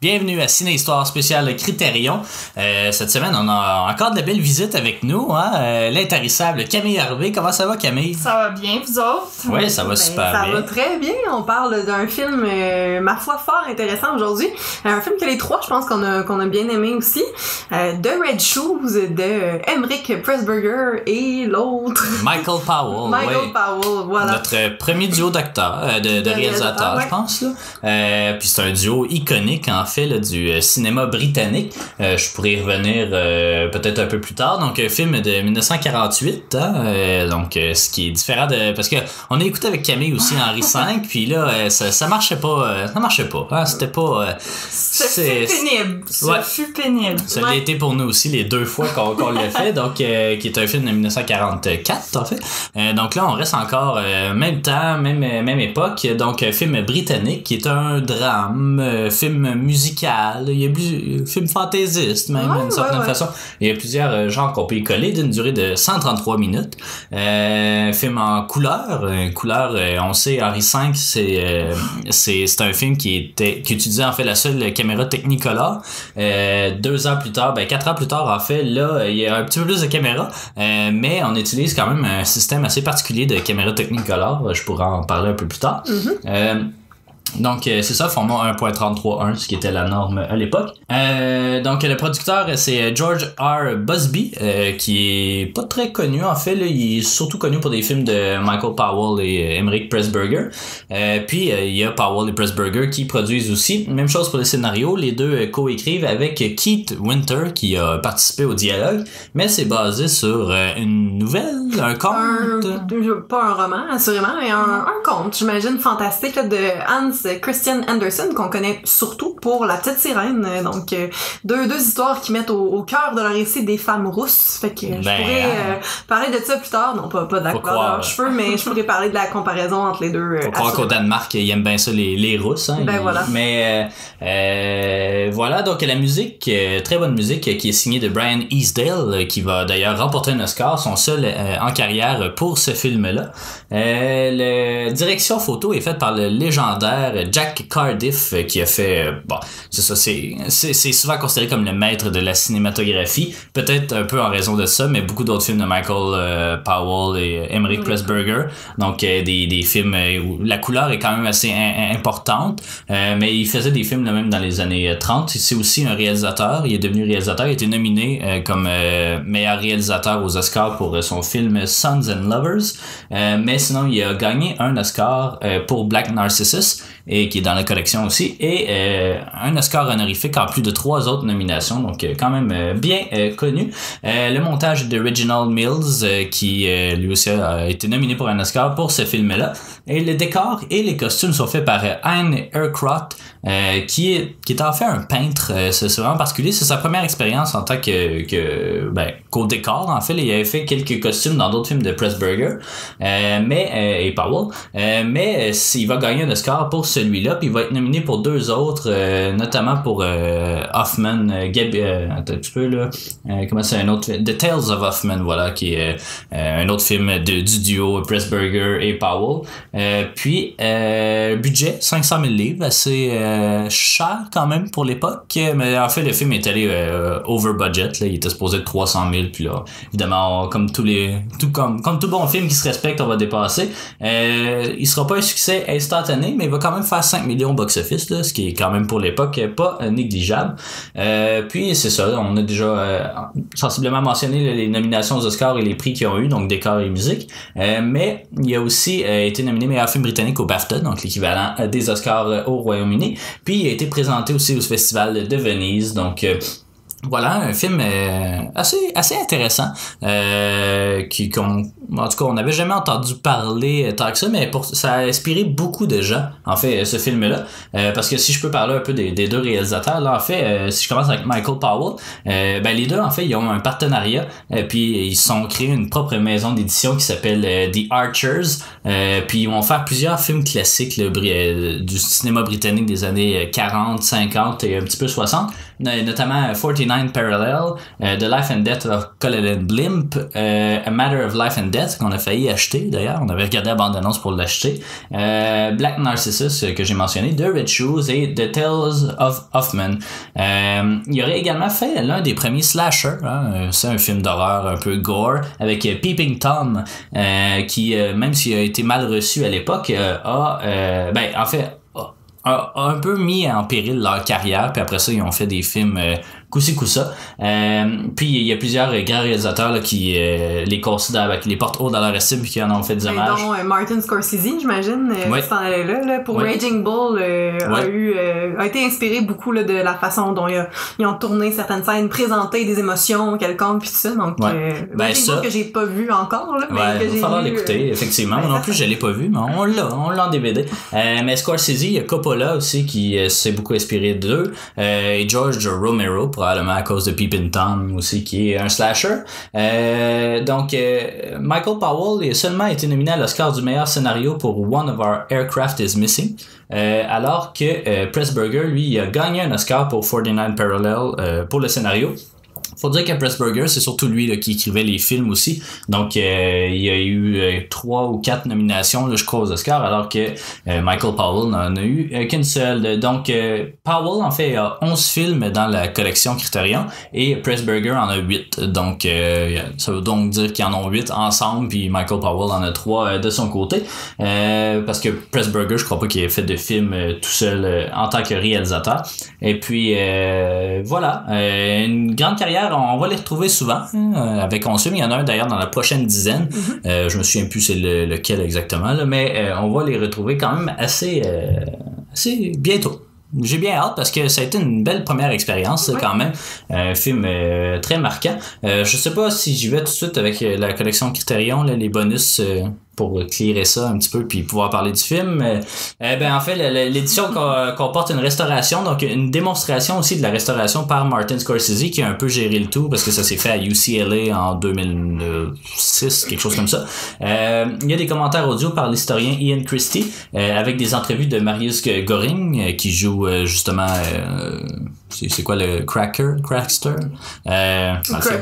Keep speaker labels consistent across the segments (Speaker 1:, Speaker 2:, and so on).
Speaker 1: Bienvenue à Ciné Histoire spéciale Critérion. Euh, cette semaine, on a encore de belles visites avec nous. Hein? Euh, L'intarissable Camille Harvey. Comment ça va, Camille?
Speaker 2: Ça va bien, vous autres?
Speaker 1: Oui, ça va
Speaker 3: Ben,
Speaker 1: super
Speaker 3: ça
Speaker 1: bien.
Speaker 3: va très bien. On parle d'un film, euh, ma foi, fort intéressant aujourd'hui. Un film que les trois, je pense qu'on a, qu'on a bien aimé aussi. The Red Shoes de Emmerich Pressburger et l'autre,
Speaker 1: Michael Powell.
Speaker 3: Michael. Powell. Voilà.
Speaker 1: Notre premier duo d'acteurs, de, de
Speaker 3: De
Speaker 1: réalisateurs,
Speaker 3: réalisateurs,
Speaker 1: je pense. Là. Puis c'est un duo iconique, en fait, là, du euh, cinéma britannique. Euh, je pourrais y revenir euh, peut-être un peu plus tard. Donc, un film de 1948. Hein, donc, ce qui est différent de... Parce que on a écouté avec Camille aussi Henri V, puis là, ça, ça marchait pas. ça marchait pas. Hein, C'était pas...
Speaker 2: Ce
Speaker 1: c'est-
Speaker 2: pénible. Ce
Speaker 1: Ouais.
Speaker 2: fut pénible.
Speaker 1: ça l'a
Speaker 3: Ouais.
Speaker 1: été pour nous aussi les deux fois qu'on qu'on l'a fait, donc qui est un film de 1944 en fait. Donc là on reste encore même temps, même même époque, donc euh, film britannique qui est un drame, film musical, il y a plus film fantaisiste même
Speaker 3: Ouais,
Speaker 1: d'une certaine
Speaker 3: ouais,
Speaker 1: façon. Il y a plusieurs euh, genres qu'on peut y coller d'une durée de 133 minutes. Euh, film en couleur, euh, couleur euh, on sait Henri V c'est euh, c'est c'est un film qui était qui utilisait en fait la seule caméra Technicolor. Euh, deux ans plus tard, ben quatre ans plus tard en fait, là il y a un petit peu plus de caméras, euh, mais on utilise quand même un système assez particulier de caméra Technicolor. Je pourrais en parler un peu plus tard. Euh, donc euh, c'est ça, format 1.33.1, ce qui était la norme à l'époque. Euh, donc le producteur c'est George R. Busby, euh, qui est pas très connu en fait. Là, il est surtout connu pour des films de Michael Powell et euh, Emmerich Pressburger. Euh, puis euh, il y a Powell et Pressburger qui produisent aussi. Même chose pour les scénarios, les deux co-écrivent avec Keith Winter qui a participé au dialogue, mais c'est basé sur une nouvelle, un conte.
Speaker 3: Un, pas un roman, assurément, mais un, un conte, j'imagine, fantastique là, de Hans Christian Andersen, qu'on connaît surtout pour La Petite Sirène. Donc, euh, deux, deux histoires qui mettent au, au cœur de leur récit des femmes rousses. Fait que je
Speaker 1: Ben,
Speaker 3: pourrais euh, parler de ça plus tard. Non, pas, pas de la
Speaker 1: Faut
Speaker 3: couleur de
Speaker 1: croire.
Speaker 3: leurs cheveux, mais je pourrais parler de la comparaison entre les deux. euh,
Speaker 1: Faut croire qu'au. Danemark, ils aiment bien ça, les, les Russes. Hein,
Speaker 3: Ben
Speaker 1: Ils-
Speaker 3: voilà.
Speaker 1: Mais euh, voilà, donc la musique, très bonne musique, qui est signée de Brian Easdale, qui va d'ailleurs remporter un Oscar, son seul euh, en carrière pour ce film-là. La direction photo est faite par le légendaire Jack Cardiff, euh, qui a fait... euh, bon, c'est ça, c'est souvent considéré comme le maître de la cinématographie, peut-être un peu en raison de ça, mais beaucoup d'autres films de Michael euh, Powell et Emmerich Pressburger, donc euh, des, des films où la couleur est quand même assez in- importante, euh, mais il faisait des films là, même dans les années euh, 30. C'est aussi un réalisateur, il est devenu réalisateur, il a été nominé comme meilleur réalisateur aux Oscars pour son film Sons and Lovers, mais sinon il a gagné un Oscar pour Black Narcissus, et qui est dans la collection aussi, et euh, un Oscar honorifique en plus de trois autres nominations, donc euh, quand même euh, bien euh, connu. Euh, le montage de Reginald Mills, qui lui aussi a été nominé pour un Oscar pour ce film-là. Et le décor et les costumes sont faits par Anne Aircroft, qui, est, qui est en fait un peintre. C'est vraiment particulier. C'est sa première expérience en tant que, que ben, qu'au décor. En fait, il avait fait quelques costumes dans d'autres films de Pressburger, mais et Powell. Mais il va gagner un Oscar pour celui-là, puis il va être nominé pour deux autres, euh, notamment pour euh, Hoffman, euh, Gab, un peu là, comment c'est un autre, The Tales of Hoffman, voilà, qui est un autre film de, du duo Pressburger et Powell. Puis budget 500 000 livres, assez cher quand même pour l'époque, mais en fait le film est allé over budget, là, il était supposé de 300 000, puis là évidemment comme tous les, tout comme comme tout bon film qui se respecte, on va dépasser. Il sera pas un succès instantané, mais il va quand même faire 5 millions box-office, ce qui est quand même pour l'époque pas euh, négligeable. Euh, puis c'est ça, on a déjà euh, sensiblement mentionné les- nominations aux Oscars et les prix qu'ils ont eu, donc décor et musique. Euh, mais il a aussi euh, été nominé meilleur film britannique au BAFTA, donc l'équivalent euh, des Oscars euh, au Royaume-Uni. Puis il a été présenté aussi au Festival de Venise, donc euh, voilà, un film euh, assez assez intéressant euh, qui qu'on en tout cas on n'avait jamais entendu parler euh, tant que ça mais pour ça a inspiré beaucoup de gens en fait euh, ce film là parce que si je peux parler un peu des, deux réalisateurs là en fait euh, si je commence avec Michael Powell euh, ben les deux en fait ils ont un partenariat euh, puis ils sont créés une propre maison d'édition qui s'appelle euh, The Archers euh, puis ils vont faire plusieurs films classiques euh, du cinéma britannique des années euh, 40 50 et un petit peu 60 no- notamment 49 Parallel, euh, The Life and Death of Colin Blimp, euh, A Matter of Life and Death, qu'on a failli acheter d'ailleurs, on avait regardé la bande-annonce pour l'acheter, euh, Black Narcissus, euh, que j'ai mentionné, The Red Shoes et The Tales of Hoffman. Euh, il aurait également fait l'un des premiers slashers, hein, euh, c'est un film d'horreur un peu gore, avec euh, Peeping Tom, euh, qui, euh, même s'il a été mal reçu à l'époque, euh, a, euh, ben, en fait, un peu mis en péril leur carrière, puis après ça, ils ont fait des films coup-ci coup-ça. Euh, puis il y a plusieurs euh, grands réalisateurs là, qui euh, les considèrent, ben, qui les portent haut dans leur estime, puis qui en ont fait des
Speaker 3: Et
Speaker 1: hommages.
Speaker 3: dont euh, Martin Scorsese, j'imagine, euh,
Speaker 1: Ouais.
Speaker 3: allait là, là, pour
Speaker 1: Ouais.
Speaker 3: Raging Bull, euh, a
Speaker 1: Ouais.
Speaker 3: eu, euh, a été inspiré beaucoup là, de la façon dont ils, ont tourné certaines scènes, présenté des émotions quelconques puis tout ça. Donc,
Speaker 1: Ouais.
Speaker 3: euh,
Speaker 1: Ben, ça-
Speaker 3: que j'ai pas vu encore, là, mais
Speaker 1: Ouais,
Speaker 3: que
Speaker 1: il va falloir l'écouter, effectivement.
Speaker 3: Ouais,
Speaker 1: non plus, je l'ai pas vu, mais on l'a, on l'a en DVD. Euh, mais Scorsese, il y a Coppola aussi qui s'est beaucoup inspiré d'eux. Euh, et George Romero, probablement à cause de Peeping Tom aussi, qui est un slasher. Euh, donc, euh, Michael Powell a seulement été nominé à l'Oscar du meilleur scénario pour One of Our Aircraft is Missing. Euh, alors que Pressburger, lui, a gagné un Oscar pour 49 Parallel pour le scénario. Faut dire que Pressburger, c'est surtout lui qui écrivait les films aussi. Donc, euh, il y a eu euh, trois ou quatre nominations, je crois, aux Oscars, alors que euh, Michael Powell n'en a eu qu'une seule. Donc, Powell, en fait, a 11 films dans la collection Criterion et Pressburger en a 8. Donc, ça veut donc dire qu'ils en ont 8 ensemble, puis Michael Powell en a 3 de son côté. Parce que Pressburger, je crois pas qu'il ait fait de film tout seul en tant que réalisateur. Et puis, voilà, une grande carrière, on va les retrouver souvent hein, euh, avec Consume. Il y en a un d'ailleurs dans la prochaine dizaine. Euh, je me souviens plus c'est le- lequel exactement, là, mais euh, on va les retrouver quand même assez, euh, assez bientôt. J'ai bien hâte parce que ça a été une belle première expérience
Speaker 3: Ouais.
Speaker 1: quand même. Un film très marquant. Je sais pas si j'y vais tout de suite avec la collection Criterion, là, les bonus pour clearer ça un petit peu puis pouvoir parler du film. Euh, eh ben en fait l'édition co- comporte une restauration, donc une démonstration aussi de la restauration par Martin Scorsese qui a un peu géré le tout parce que ça s'est fait à UCLA en 2006, quelque chose comme ça. Euh, il y a des commentaires audio par l'historien Ian Christie euh, avec des entrevues de Marius Goring euh, qui joue justement c'est quoi le Cracker Crackster euh,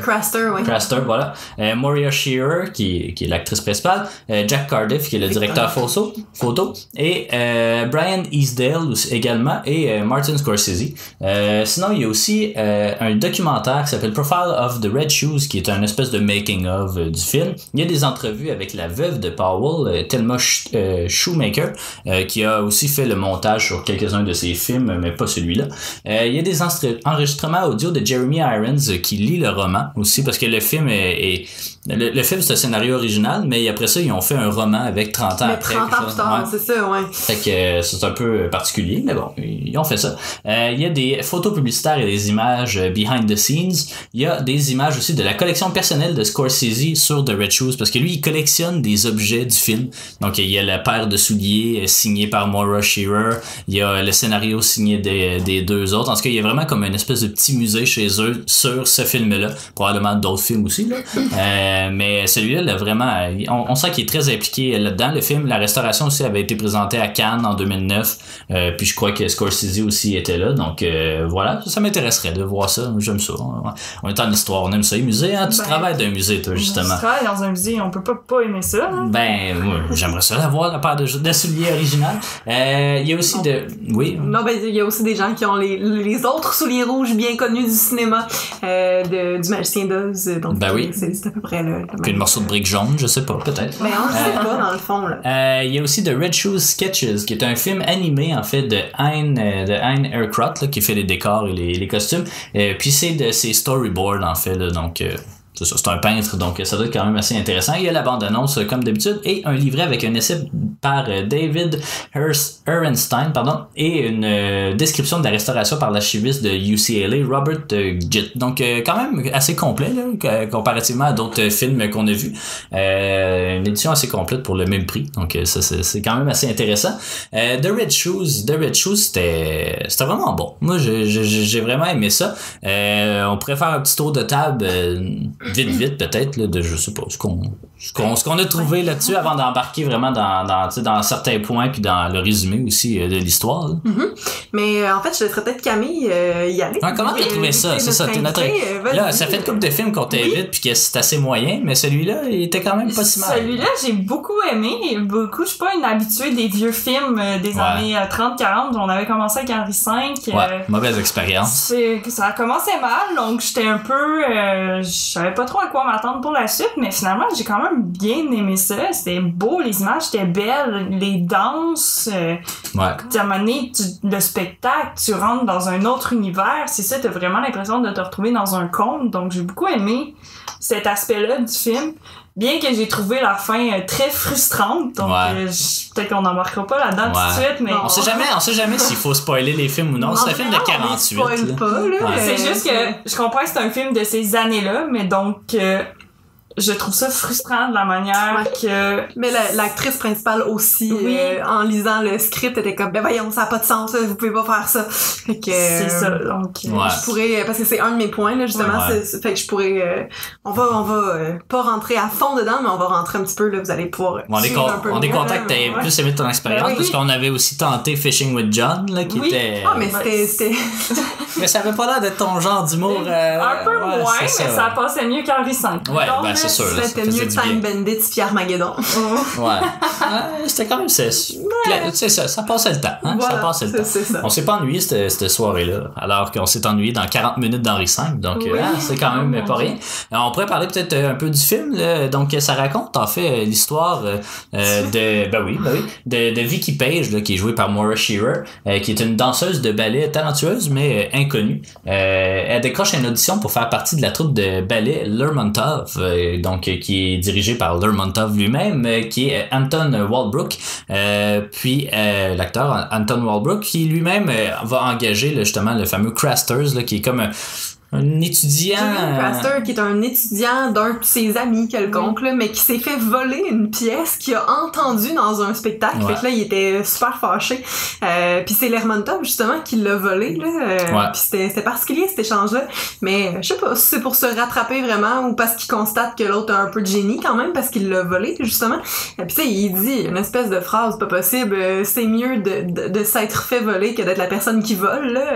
Speaker 3: Craster, oui.
Speaker 1: Craster, voilà. Euh, Moria Shearer, qui, qui est l'actrice principale. Euh, Jack Cardiff, qui est le directeur photo. photo et Brian Easdale également. Et Martin Scorsese. Sinon, il y a aussi un documentaire qui s'appelle Profile of the Red Shoes, qui est un espèce de making-of du film. Il y a des entrevues avec la veuve de Powell, Thelma Sh- Shoemaker, qui a aussi fait le montage sur quelques-uns de ses films, mais pas celui-là. Il y a des enregistrements audio de Jeremy Irons euh, qui lit le roman aussi parce que le film est, est- le, le film c'est un scénario original mais après ça ils ont fait un roman avec 30 ans
Speaker 3: Mais
Speaker 1: après
Speaker 3: 30
Speaker 1: quelque
Speaker 3: ans plus tard,
Speaker 1: Ouais.
Speaker 3: c'est ça, ouais.
Speaker 1: Fait que euh, c'est un peu particulier, mais bon, ils ont fait ça. Euh, Il y a des photos publicitaires et des images euh, behind the scenes. Il y a des images aussi de la collection personnelle de Scorsese sur The Red Shoes, parce que lui, il collectionne des objets du film. Donc, il y a la paire de souliers euh, signée par Maura Shearer. Il y a le scénario signé des, des deux autres. En tout cas, il y a vraiment comme une espèce de petit musée chez eux sur ce film-là. Probablement d'autres films aussi, là. Euh, mais celui-là, là, vraiment, on, on sent qu'il est très impliqué là-dedans. Le film, la restauration aussi avait été présentée à Cannes en 2009. Euh, puis je crois que Scorsese aussi était là. Donc euh, voilà, ça, ça m'intéresserait de voir ça. J'aime ça. On est en histoire, on aime ça. Les musées, hein? Tu
Speaker 2: Ben,
Speaker 1: travailles d'un musée, toi, justement.
Speaker 2: Tu travailles dans un musée, on peut pas pas aimer ça. hein.
Speaker 1: Ben, j'aimerais ça l'avoir, la paire de, de souliers originale. Euh, Il y a aussi de... Oui,
Speaker 3: Non, ben, il y a aussi des gens qui ont les, les autres souliers rouges bien connus du cinéma, euh, de, du Magicien d'Oz. Donc,
Speaker 1: Ben oui.
Speaker 3: c'est à peu près le,
Speaker 1: puis le morceau de brique jaune, je sais pas, peut-être.
Speaker 3: Mais on le sait pas, dans le fond, là.
Speaker 1: Euh, il y a aussi The Red Shoes Sketches, qui est un film animé en fait de Hein, euh, de hein Aircraft, là, qui fait les décors et les, les costumes. Euh, puis c'est de ses storyboards en fait, là, donc euh, c'est ça, c'est un peintre, donc ça doit être quand même assez intéressant. Il y a la bande-annonce comme d'habitude et un livret avec un essai par euh, David Ehrenstein pardon, et une euh, description de la restauration par l'archiviste de UCLA, Robert euh, Gitt. Donc quand même assez complet comparativement à d'autres films qu'on a vus. Euh, une édition assez complète pour le même prix, donc ça c'est quand même assez intéressant. Euh, The Red Shoes, The Red Shoes c'était c'était vraiment bon. Moi j'ai- vraiment aimé ça. Euh, on pourrait faire un petit tour de table vite vite peut-être de je ce qu'on ce qu'on a trouvé là-dessus avant d'embarquer vraiment dans, dans, dans certains points puis dans le résumé aussi euh, de l'histoire. là.
Speaker 3: Mais euh, en fait, je laisserais peut-être Camille euh, y aller.
Speaker 1: Ah, comment t'as trouvé ça? C'est ça, t'es notre...
Speaker 3: euh.
Speaker 1: Là, ça fait une couple de films qu'on t'invite puis que c'est assez moyen, mais celui-là, il était quand même pas si mal.
Speaker 2: Celui-là, j'ai beaucoup aimé. Beaucoup, je suis pas une habituée des vieux films des
Speaker 1: Ouais.
Speaker 2: années euh, 30-40. On avait commencé avec Henri V.
Speaker 1: Ouais, mauvaise expérience.
Speaker 2: c'est que ça a commencé mal, donc j'étais un peu, je savais pas trop à quoi m'attendre pour la suite, mais finalement j'ai quand même bien aimé ça. C'était beau, les images étaient belles, les danses. Euh,
Speaker 1: Ouais.
Speaker 2: à un moment donné, tu- le spectacle, tu rentres dans un autre univers, c'est ça, t'as vraiment l'impression de te retrouver dans un conte. Donc j'ai beaucoup aimé cet aspect-là du film. Bien que j'ai trouvé la fin euh, très frustrante, donc
Speaker 1: Ouais.
Speaker 2: euh, peut-être qu'on n'embarquera pas là-dedans tout de suite, mais
Speaker 3: Non.
Speaker 1: On sait jamais, on sait jamais s'il faut spoiler les films ou non. C'est un film de
Speaker 3: Non, mais
Speaker 1: 48.
Speaker 3: spoil
Speaker 1: là.
Speaker 3: pas, là.
Speaker 1: Ouais.
Speaker 2: C'est juste que je comprends que c'est un film de ces années-là, mais donc euh, je trouve ça frustrant de la manière que
Speaker 3: Mais la- l'actrice principale aussi,
Speaker 2: Oui.
Speaker 3: euh, en lisant le script, était comme, ben voyons, ça n'a pas de sens, vous pouvez pas faire ça. Fait que,
Speaker 2: c'est
Speaker 3: euh,
Speaker 2: ça. Donc euh,
Speaker 1: Ouais.
Speaker 3: Je pourrais, parce que c'est un de mes points, là, justement,
Speaker 1: Ouais.
Speaker 3: fait que je pourrais, euh, on va, on va euh, pas rentrer à fond dedans, mais on va rentrer un petit peu, là, vous allez pouvoir
Speaker 1: Bon, on est, con- on est content que t'aies plus aimé ton expérience
Speaker 2: Ben oui.
Speaker 1: parce qu'on avait aussi tenté Fishing with John là, qui
Speaker 2: Oui.
Speaker 1: était.
Speaker 3: Ah, mais
Speaker 2: Ouais.
Speaker 3: c'était,
Speaker 1: Mais ça avait pas l'air d'être ton genre d'humour. euh,
Speaker 2: un peu
Speaker 1: ouais,
Speaker 2: moins, mais ça passait mieux qu'Henri V.
Speaker 1: Ouais,
Speaker 2: Donc,
Speaker 1: ben, c'est sûr. là, ça faisait
Speaker 3: mieux
Speaker 1: du
Speaker 3: Time
Speaker 1: bien.
Speaker 3: Bandits puis Armageddon.
Speaker 1: Ouais. Ouais, C'était quand même. C'est- ça, ça passait le temps. Hein? ça
Speaker 3: Voilà,
Speaker 1: passait le temps.
Speaker 3: ça.
Speaker 1: On s'est pas ennuyé cette, cette soirée-là, alors qu'on s'est ennuyé dans 40 minutes d'Henri V, donc
Speaker 2: Oui.
Speaker 1: ah, c'est quand même
Speaker 2: Oh,
Speaker 1: pas rien. On pourrait parler peut-être euh, un peu du film, là. donc ça raconte en fait euh, l'histoire euh, de, ben oui, ben oui, de, de Vicky Page, là, qui est jouée par Maura Shearer, euh, qui est une danseuse de ballet talentueuse mais euh, inconnue. Elle décroche une audition pour faire partie de la troupe de ballet Lermontov, donc qui est dirigée par Lermontov lui-même, qui est Anton Walbrook, puis euh, l'acteur Anton Walbrook, qui lui-même euh, va engager là, justement le fameux Crasters, là, qui est comme un, étudiant.
Speaker 3: Julian Craster, qui est un étudiant d'un de ses amis quelconque, là, mais qui s'est fait voler une pièce qu'il a entendue dans un spectacle.
Speaker 1: Ouais.
Speaker 3: Fait que là, il était super fâché. Euh, puis c'est Lermontov, justement, qui l'a volé. Là. Euh,
Speaker 1: Ouais.
Speaker 3: Puis c'était c'était particulier, cet échange-là. Mais euh, je sais pas si c'est pour se rattraper vraiment ou parce qu'il constate que l'autre a un peu de génie quand même, parce qu'il l'a volé, justement. Et puis tu sais, il dit une espèce de phrase pas possible. euh, c'est mieux de, de, de s'être fait voler que d'être la personne qui vole, là.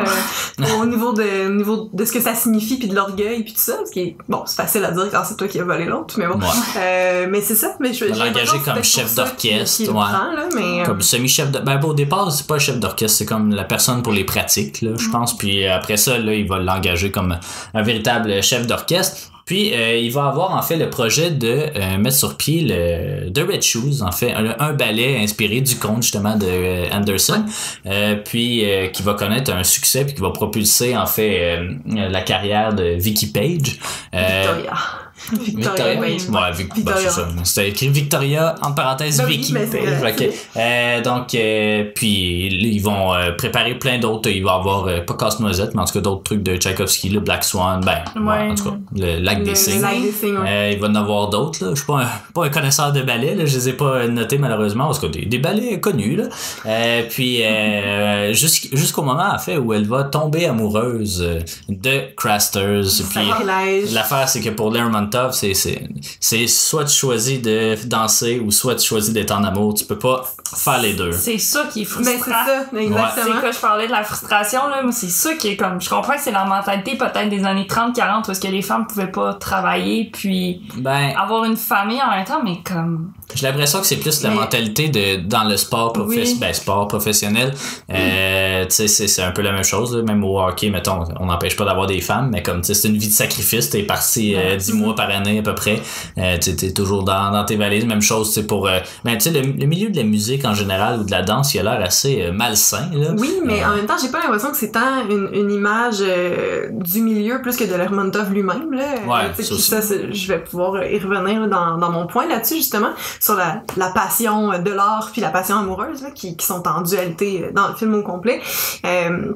Speaker 3: euh, au niveau de au niveau de ce que ça signifie puis de l'orgueil puis tout ça ce qui est bon c'est facile à dire quand c'est toi qui as volé l'autre mais bon
Speaker 1: Ouais.
Speaker 3: Euh, mais c'est ça mais je
Speaker 1: engagé
Speaker 3: que
Speaker 1: comme chef d'orchestre, ouais.
Speaker 3: prend, là, mais euh,
Speaker 1: comme semi-chef de ben au départ c'est pas chef d'orchestre c'est comme la personne pour les pratiques là, je
Speaker 3: Mm.
Speaker 1: pense puis après ça là il va l'engager comme un véritable chef d'orchestre puis euh, il va avoir en fait le projet de euh, mettre sur pied le The Red Shoes en fait un, ballet inspiré du conte justement de euh, Anderson Euh, puis qui va connaître un succès puis qui va propulser en fait la carrière de Vicky Page.
Speaker 3: Victoria
Speaker 1: Victoria,
Speaker 3: oui.
Speaker 1: ouais, Vic-
Speaker 3: Victoria.
Speaker 1: ben, c'est ça. C'était écrit Victoria, entre parenthèses,
Speaker 3: Ben oui,
Speaker 1: Vicky. Euh, donc, euh, puis ils vont euh, préparer plein d'autres. Il va y avoir, pas Casse-Noisette, mais en tout cas d'autres trucs de Tchaikovsky, le Black Swan, ben, ouais, en tout cas, le Lac des Cygnes. il va y en avoir d'autres. Je suis pas un, pas un connaisseur de ballets. Là. Je les ai pas notés malheureusement parce que des, des ballets connus. Là. Puis jusqu'- jusqu'au moment en fait où elle va tomber amoureuse de Crasters. Puis l'affaire c'est que pour Lermontov c'est c'est c'est soit tu choisis de danser ou soit tu choisis d'être en amour. Tu peux pas faire les deux.
Speaker 2: C'est ça qui est
Speaker 3: c'est
Speaker 2: frustrant.
Speaker 3: ça,
Speaker 2: C'est
Speaker 3: exactement.
Speaker 2: quoi, je parlais de la frustration, là. Moi, c'est ça qui est comme. Je comprends que c'est la mentalité peut-être des années 30-40 où est-ce que les femmes pouvaient pas travailler puis
Speaker 1: Ben
Speaker 2: avoir une famille en même temps, mais comme.
Speaker 1: J'ai l'impression que c'est plus la
Speaker 3: Mais-
Speaker 1: mentalité de dans le sport professionnel,
Speaker 2: Oui.
Speaker 1: ben, sport professionnel. Euh, tu sais, c'est, c'est un peu la même chose. là. Même au hockey, mettons, on n'empêche pas d'avoir des femmes, mais comme c'est une vie de sacrifice. T'es parti euh, 10 mois par année à peu près. Euh, tu t'es toujours dans, dans tes valises. Même chose, c'est pour. Euh, ben, tu sais, le, le milieu de la musique en général ou de la danse, il a l'air assez euh, malsain. Là.
Speaker 3: Oui, mais
Speaker 1: Euh,
Speaker 3: en même temps, j'ai pas l'impression que c'est tant une, une image euh, du milieu plus que de Lermontov lui-même. Là.
Speaker 1: Ouais,
Speaker 3: Euh,
Speaker 1: ça
Speaker 3: ça, je vais pouvoir y revenir là, dans, dans mon point là-dessus, justement, sur la, la passion de l'art puis la passion amoureuse, là, qui, qui sont en dualité euh, dans le film au complet. Euh,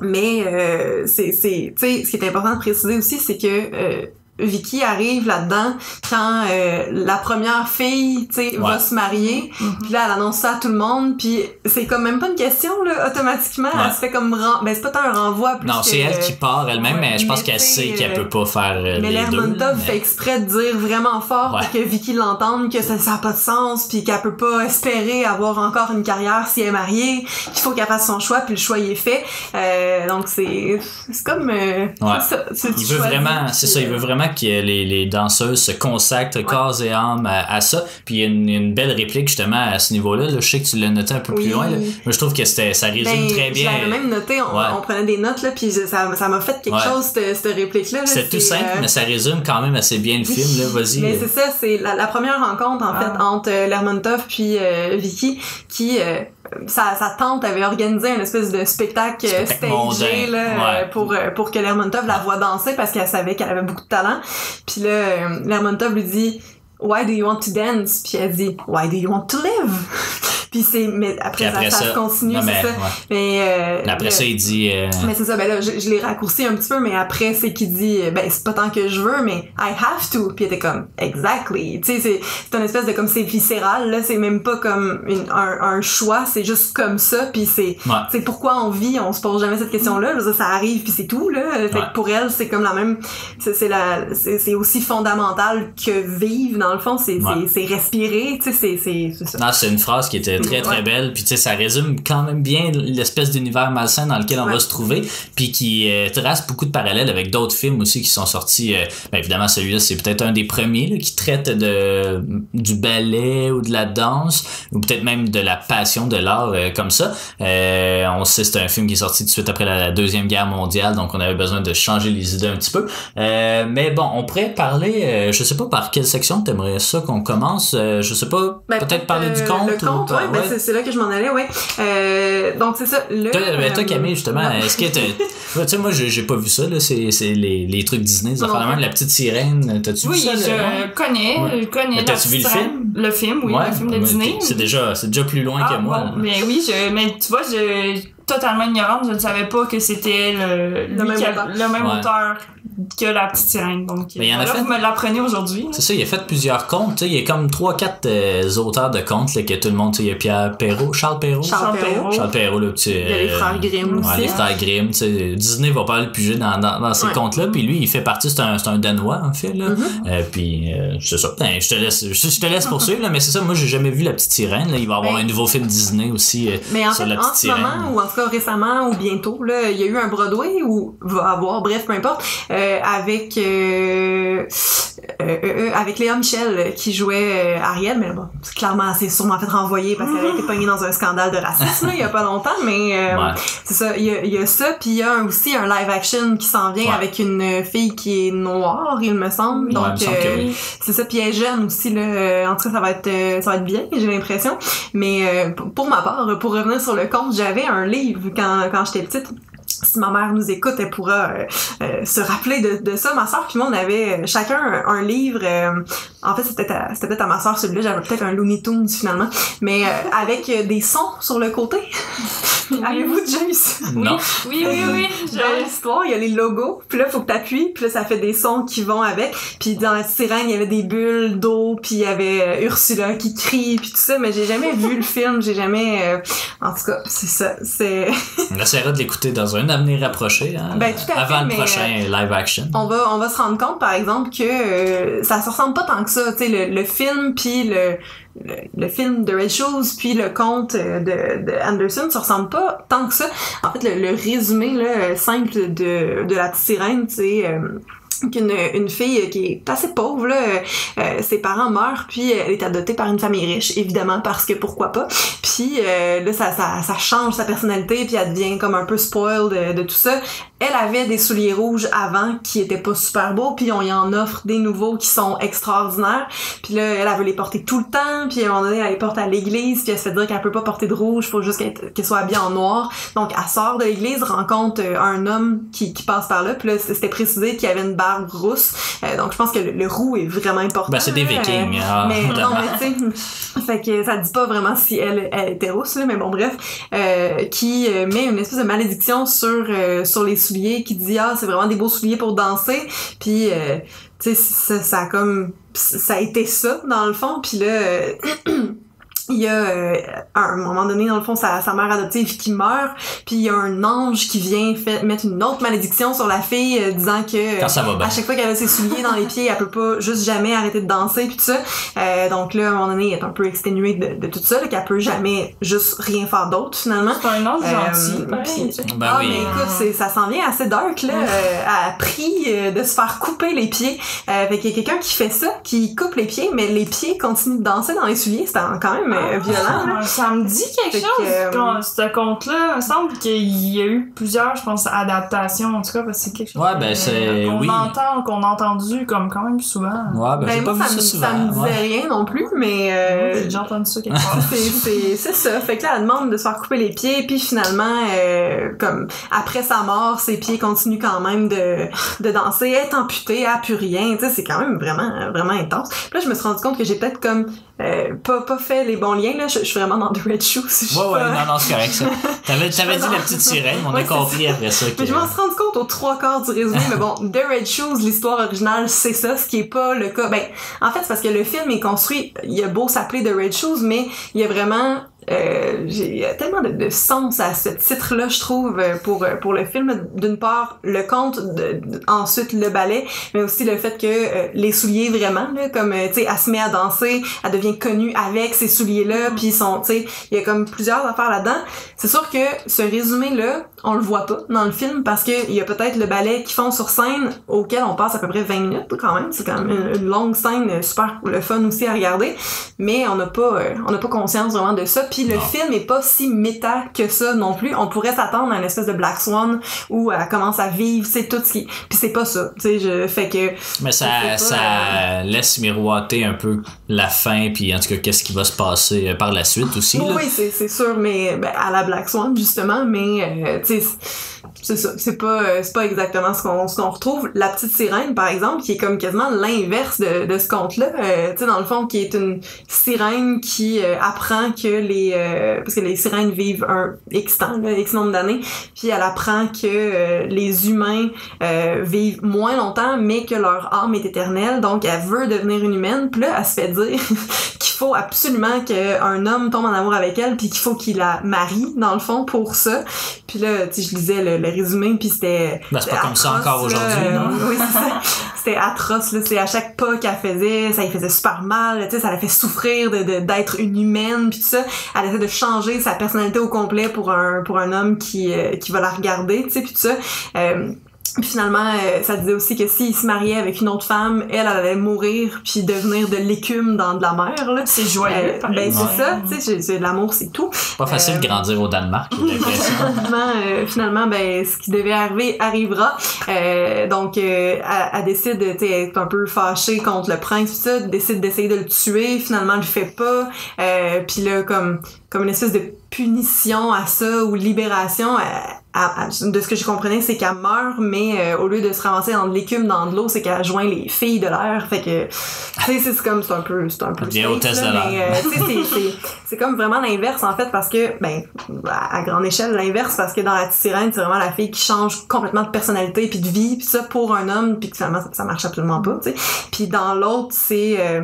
Speaker 3: mais euh, c'est, c'est, ce qui est important de préciser aussi, c'est que euh, Vicky arrive là-dedans quand euh, la première fille, tu sais, va se marier.
Speaker 2: Mhm.
Speaker 3: Puis là, elle annonce ça à tout le monde. Puis c'est comme même pas une question, là, automatiquement.
Speaker 1: Ouais.
Speaker 3: Elle se fait comme... ren- Ben, c'est pas tant un renvoi, plus
Speaker 1: Non, c'est elle qui part elle-même, mais je pense qu'elle sait qu'elle
Speaker 3: euh,
Speaker 1: peut pas faire euh,
Speaker 3: Mais
Speaker 1: les deux. là,
Speaker 3: Lermontov
Speaker 1: mais-
Speaker 3: fait exprès de dire vraiment fort
Speaker 1: Ouais.
Speaker 3: pour que Vicky l'entende que ça n'a pas de sens, puis qu'elle peut pas espérer avoir encore une carrière si elle est mariée, qu'il faut qu'elle fasse son choix, puis le choix il est fait. Euh, donc c'est c'est comme euh, ça,
Speaker 1: Il veut vraiment, c'est ça, il veut
Speaker 3: euh,
Speaker 1: vraiment que les, les danseuses se consacrent corps et âme à, à ça. Puis il y a une, une belle réplique justement à ce niveau-là. là. Je sais que tu l'as noté un peu plus loin. Là. Moi, je trouve que c'était, ça résume
Speaker 3: ben,
Speaker 1: très bien.
Speaker 3: l'avais même noté, on,
Speaker 1: Ouais.
Speaker 3: on prenait des notes là, puis ça ça m'a fait quelque
Speaker 1: Ouais.
Speaker 3: chose cette, cette réplique là. là,
Speaker 1: C'est tout simple,
Speaker 3: euh,
Speaker 1: mais ça résume quand même assez bien le film. Là. Vas-y.
Speaker 3: Mais c'est ça, c'est la, la première rencontre en
Speaker 2: Ah.
Speaker 3: fait entre euh, Lermontov puis euh, Vicky qui euh, sa, sa tante avait organisé une espèce de spectacle euh,
Speaker 1: Spectacle
Speaker 3: stagé là,
Speaker 1: ouais.
Speaker 3: euh, pour euh, pour que Lermontov la voie danser parce qu'elle savait qu'elle avait beaucoup de talent. Puis là Lermontov lui dit Why do you want to dance? Puis elle dit Why do you want to live? Puis c'est mais après,
Speaker 1: Puis après
Speaker 3: ça, ça, continue,
Speaker 1: Non, mais,
Speaker 3: c'est ça.
Speaker 1: ouais.
Speaker 3: Mais euh,
Speaker 1: Mais après
Speaker 3: le-
Speaker 1: ça, il dit. euh,
Speaker 3: mais c'est ça, ben là, je, je l'ai raccourci un petit peu, mais après, c'est qu'il dit, euh, ben, c'est pas tant que je veux, mais I have to. Puis il était comme, exactly. Tu sais, c'est, c'est une espèce de comme, c'est viscéral, là, c'est même pas comme une- un, un choix, c'est juste comme ça, puis c'est,
Speaker 1: Ouais.
Speaker 3: c'est pourquoi on vit, on se pose jamais cette question-là. Je veux dire, ça arrive, puis c'est tout, là. Fait
Speaker 1: Ouais.
Speaker 3: que pour elle, c'est comme la même, c'est, la, c'est, aussi fondamental que vivre, dans le fond, c'est, c'est, respirer, tu sais, c'est, c'est, c'est ça.
Speaker 1: Non, c'est une phrase qui était très très
Speaker 3: Ouais.
Speaker 1: belle, puis tu sais, ça résume quand même bien l'espèce d'univers malsain dans lequel on
Speaker 3: Ouais.
Speaker 1: va se trouver, puis qui euh, trace beaucoup de parallèles avec d'autres films aussi qui sont sortis. euh, ben, évidemment, celui-là, c'est peut-être un des premiers là, qui traite de du ballet ou de la danse, ou peut-être même de la passion de l'art euh, comme ça. Euh, on sait c'est un film qui est sorti tout de suite après la deuxième guerre mondiale, donc on avait besoin de changer les idées un petit peu. Euh, mais bon, on pourrait parler, euh, je sais pas par quelle section t'aimerais ça qu'on commence. Euh, je sais pas,
Speaker 3: Ben,
Speaker 1: peut-être parler du conte.
Speaker 3: Le conte,
Speaker 1: ou
Speaker 3: ouais,
Speaker 1: pas-
Speaker 3: ben,
Speaker 1: ouais.
Speaker 3: c'est, là que je m'en allais, ouais. Euh, donc c'est ça. Le,
Speaker 1: Toi, ben, toi,
Speaker 3: euh,
Speaker 1: Camille, justement, est-ce que tu sais, moi, j'ai pas vu ça, là. C'est, c'est les, les trucs Disney, même, la petite sirène. T'as-tu
Speaker 2: Oui,
Speaker 1: vu ça? là?
Speaker 2: je connais,
Speaker 1: Ouais.
Speaker 2: je connais.
Speaker 1: T'as-tu vu le film?
Speaker 2: Le film, oui,
Speaker 1: Ouais,
Speaker 2: le film de
Speaker 1: ouais,
Speaker 2: Disney.
Speaker 1: C'est déjà, c'est déjà plus loin
Speaker 2: Ah,
Speaker 1: que moi.
Speaker 2: bon,
Speaker 1: là.
Speaker 2: mais oui, je, mais tu vois, je totalement ignorante, je ne savais pas que c'était le, lui
Speaker 3: même auteur.
Speaker 2: le même
Speaker 1: Ouais.
Speaker 2: auteur que la petite sirène. Donc,
Speaker 1: Mais il en a fait-
Speaker 2: vous me l'apprenez aujourd'hui.
Speaker 1: C'est ça, il a fait plusieurs contes. tu sais, Il y a comme 3-4 auteurs de contes là, que tout le monde. tu sais, Il y a Pierre Perrault, Charles Perrault.
Speaker 3: Charles Perrault.
Speaker 1: Charles Perrault, le petit.
Speaker 3: Il y a les frères Grimm
Speaker 1: Ouais,
Speaker 3: aussi.
Speaker 1: les frères Grimm. tu sais, Disney va pas le piger dans, dans, dans ces
Speaker 3: Ouais.
Speaker 1: contes-là. Puis lui, il fait partie, c'est un, c'est un Danois, en fait. Là.
Speaker 3: Mm-hmm.
Speaker 1: Euh, puis euh, c'est ça. Ben, je te laisse, je, je te laisse poursuivre, là, mais c'est ça. Moi, j'ai jamais vu La Petite Sirène. Là. Il va y avoir
Speaker 3: Ben-
Speaker 1: un nouveau film Disney aussi euh,
Speaker 3: Mais en
Speaker 1: sur
Speaker 3: fait,
Speaker 1: La
Speaker 3: en
Speaker 1: Petite
Speaker 3: ce
Speaker 1: Sirène.
Speaker 3: moment, ou en tout cas récemment, ou bientôt, là, il y a eu un Broadway, ou va avoir, bref, peu importe, euh, avec euh, euh, euh, euh, avec Léa Michel qui jouait Ariel, mais bon, c'est clairement, s'est sûrement fait renvoyer parce qu'elle a été pognée dans un scandale de racisme il y a pas longtemps, mais
Speaker 1: Ouais.
Speaker 3: c'est ça, il y a, il y a ça, puis il y a aussi un live action qui s'en vient
Speaker 1: Ouais.
Speaker 3: avec une fille qui est noire, il me semble, donc c'est ça, puis elle est jeune aussi là. En tout cas, ça va être ça va être bien, j'ai l'impression. Mais pour- ma part, pour revenir sur le conte, j'avais un livre quand quand j'étais petite. Si ma mère nous écoute, elle pourra euh, euh, se rappeler de, de ça. Ma soeur puis moi, on avait euh, chacun un, un livre. euh, en fait, c'était peut-être à ma soeur celui-là. J'avais peut-être un Looney Tunes finalement, mais euh, avec des sons sur le côté. Avez-vous déjà eu ça?
Speaker 1: Non.
Speaker 2: Oui, oui, oui.
Speaker 3: Dans
Speaker 2: je-
Speaker 3: l'histoire, il y a les logos, puis là, faut que t'appuies, puis là, ça fait des sons qui vont avec. Puis dans la sirène, il y avait des bulles d'eau, puis il y avait Ursula qui crie, puis tout ça, mais j'ai jamais vu le film, j'ai jamais... euh, En tout cas, c'est ça, c'est...
Speaker 1: On essaiera de l'écouter dans un avenir rapproché. Hein,
Speaker 3: Ben, tout à fait,
Speaker 1: avant le
Speaker 3: mais,
Speaker 1: prochain live action.
Speaker 3: on va on va se rendre compte par exemple que euh, ça se ressemble pas tant que ça tu sais le, le film puis le, le le film de Red Shoes puis le conte euh, de, de Anderson ça ressemble pas tant que ça en fait le, le résumé là euh, simple de de la petite sirène c'est euh, qu'une une fille qui est assez pauvre là, euh, euh, ses parents meurent puis elle est adoptée par une famille riche évidemment parce que pourquoi pas. Puis euh, là ça, ça ça change sa personnalité puis elle devient comme un peu spoiled de, de tout ça. Elle avait des souliers rouges avant qui étaient pas super beaux puis on y en offre des nouveaux qui sont extraordinaires. Puis là elle, veut les porter tout le temps puis à un moment donné elle les porte à l'église puis elle se fait dire qu'elle peut pas porter de rouge faut juste qu'elle soit habillée en noir. Donc elle sort de l'église rencontre euh, un homme qui, qui passe par là puis là c'était précisé qu'il y avait une barbe rousse. Euh, donc je pense que le, le roux est vraiment important.
Speaker 1: Ben, c'est des
Speaker 3: là,
Speaker 1: vikings.
Speaker 3: euh,
Speaker 1: ah,
Speaker 3: mais non, mais tu sais, fait que ça dit pas vraiment si elle, elle était rousse, là, mais bon, bref, euh, qui euh, met une espèce de malédiction sur euh, sur les souliers, qui dit ah c'est vraiment des beaux souliers pour danser, puis euh, tu sais ça, ça a comme ça a été ça dans le fond, puis là euh, il y a euh, à un moment donné dans le fond sa, sa mère adoptive qui meurt puis il y a un ange qui vient fait, mettre une autre malédiction sur la fille euh, disant que
Speaker 1: Quand ça va bien.
Speaker 3: à chaque fois qu'elle a ses souliers dans les pieds elle peut pas juste jamais arrêter de danser puis tout ça Euh, donc là à un moment donné elle est un peu exténuée de, de tout ça là, qu'elle peut jamais juste rien faire d'autre finalement
Speaker 2: C'est un ange
Speaker 3: Euh,
Speaker 2: gentil.
Speaker 1: Ben
Speaker 3: ah,
Speaker 1: oui.
Speaker 3: mais écoute, c'est- ça s'en vient assez dark, là. Euh, a pris euh, de se faire couper les pieds. Euh, fait qu'il y a quelqu'un qui fait ça, qui coupe les pieds, mais les pieds continuent de danser dans les souliers. C'était quand même euh, violent.
Speaker 2: Ah, Ça me dit quelque chose,
Speaker 3: euh,
Speaker 2: quand- ce conte-là. Il me semble qu'il y a eu plusieurs, je pense, adaptations, en tout cas, parce que c'est quelque chose
Speaker 1: Ouais, ben, c'est-
Speaker 2: qu'on
Speaker 1: oui.
Speaker 2: entend, qu'on a entendu comme quand même souvent.
Speaker 1: Ouais, ben, j'ai pas
Speaker 3: moi,
Speaker 1: vu
Speaker 3: ça,
Speaker 1: souvent.
Speaker 3: ça me disait
Speaker 1: ouais.
Speaker 3: rien non plus, mais euh,
Speaker 2: J'ai déjà entendu ça quelque part.
Speaker 3: c'est ça fait que là elle demande de se faire couper les pieds puis finalement euh, comme après sa mort ses pieds continuent quand même de de danser elle est amputée elle a plus rien tu sais c'est quand même vraiment vraiment intense puis là je me suis rendu compte que j'ai peut-être comme euh, pas pas fait les bons liens là je, je suis vraiment dans The Red Shoes
Speaker 1: Ouais, ouais,
Speaker 3: pas-
Speaker 1: non, non, c'est correct, ça. T'avais, t'avais dit la petite sirène, on
Speaker 3: Ouais,
Speaker 1: a compris après ça que.
Speaker 3: mais je m'en suis rendu compte aux trois quarts du résumé, mais bon, The Red Shoes, l'histoire originale, c'est ça, ce qui est pas le cas. Ben, en fait, c'est parce que le film est construit, il a beau s'appeler The Red Shoes, mais il y a vraiment, euh, j'ai il y a tellement de, de sens à ce titre-là, je trouve, euh, pour euh, pour le film. D'une part, le conte, de- de- ensuite le ballet, mais aussi le fait que euh, les souliers vraiment, là, comme euh, tu sais, elle se met à danser, elle devient connue avec ces souliers-là, puis ils sont, tu sais, il y a comme plusieurs affaires là-dedans. C'est sûr que ce résumé-là, on le voit pas dans le film parce que il y a peut-être le ballet qu'ils font sur scène auquel on passe à peu près 20 minutes quand même. C'est quand même une, longue scène super le fun aussi à regarder. Mais on n'a pas euh, on n'a pas conscience vraiment de ça. Puis le
Speaker 1: Non.
Speaker 3: film est pas si méta que ça non plus. On pourrait s'attendre à une espèce de Black Swan où elle commence à vivre, c'est tout ce qui. Puis c'est pas ça. Tu sais, je fait que
Speaker 1: Mais ça,
Speaker 3: pas,
Speaker 1: ça laisse miroiter un peu la fin, puis en tout cas, qu'est-ce qui va se passer euh, par la suite aussi.
Speaker 3: Oui,
Speaker 1: là.
Speaker 3: oui, c'est, c'est sûr, mais ben, à la Black Swan, justement, mais euh, tu sais, c'est- ça, c'est pas, euh, c'est pas exactement ce qu'on, ce qu'on retrouve. La petite sirène, par exemple, qui est comme quasiment l'inverse de, de ce conte-là, euh, tu sais, dans le fond, qui est une sirène qui euh, apprend que les... parce que les sirènes vivent un X temps, là, X nombre d'années, puis elle apprend que les humains vivent moins longtemps, mais que leur âme est éternelle, donc elle veut devenir une humaine, puis là, elle se fait dire qu'il faut absolument qu'un homme tombe en amour avec elle puis qu'il faut qu'il la marie dans le fond pour ça. Puis là tu sais je lisais le, le résumé puis c'était
Speaker 1: Ben, c'est pas comme ça encore aujourd'hui, non?
Speaker 3: oui c'est ça. C'était atroce là. C'est à chaque pas qu'elle faisait ça lui faisait super mal tu sais ça la fait souffrir de de- d'être une humaine puis tout ça. Elle essaie de changer sa personnalité au complet pour un pour un homme qui euh, qui va la regarder tu sais puis tout ça. Euh, puis finalement, euh, ça disait aussi que s'il se mariait avec une autre femme, elle, elle allait mourir puis devenir de l'écume dans de la mer. Là.
Speaker 2: C'est joyeux,
Speaker 3: Euh, ben c'est ça, tu sais, c'est- c'est de l'amour, c'est tout.
Speaker 1: Pas facile
Speaker 3: Euh,
Speaker 1: de grandir au Danemark, j'ai
Speaker 3: finalement, euh, finalement, ben, ce qui devait arriver arrivera. Euh, donc, euh, elle, elle décide, tu sais, un peu fâchée contre le prince, pis ça, décide d'essayer de le tuer. Finalement, elle le fait pas. Euh, puis là, comme, comme une espèce de punition à ça ou libération, elle- de ce que je comprenais, c'est qu'elle meurt, mais euh, au lieu de se ramasser dans de l'écume, dans de l'eau, c'est qu'elle joint les filles de l'air. Fait que, tu sais, c'est comme, c'est un peu, c'est un peu. Safe,
Speaker 1: hôtesse de l'air.
Speaker 3: euh, c'est- comme vraiment l'inverse en fait parce que ben à à grande échelle l'inverse parce que dans la sirène c'est vraiment la fille qui change complètement de personnalité puis de vie puis ça pour un homme puis que finalement ça, ça marche absolument pas tu sais puis dans l'autre c'est euh,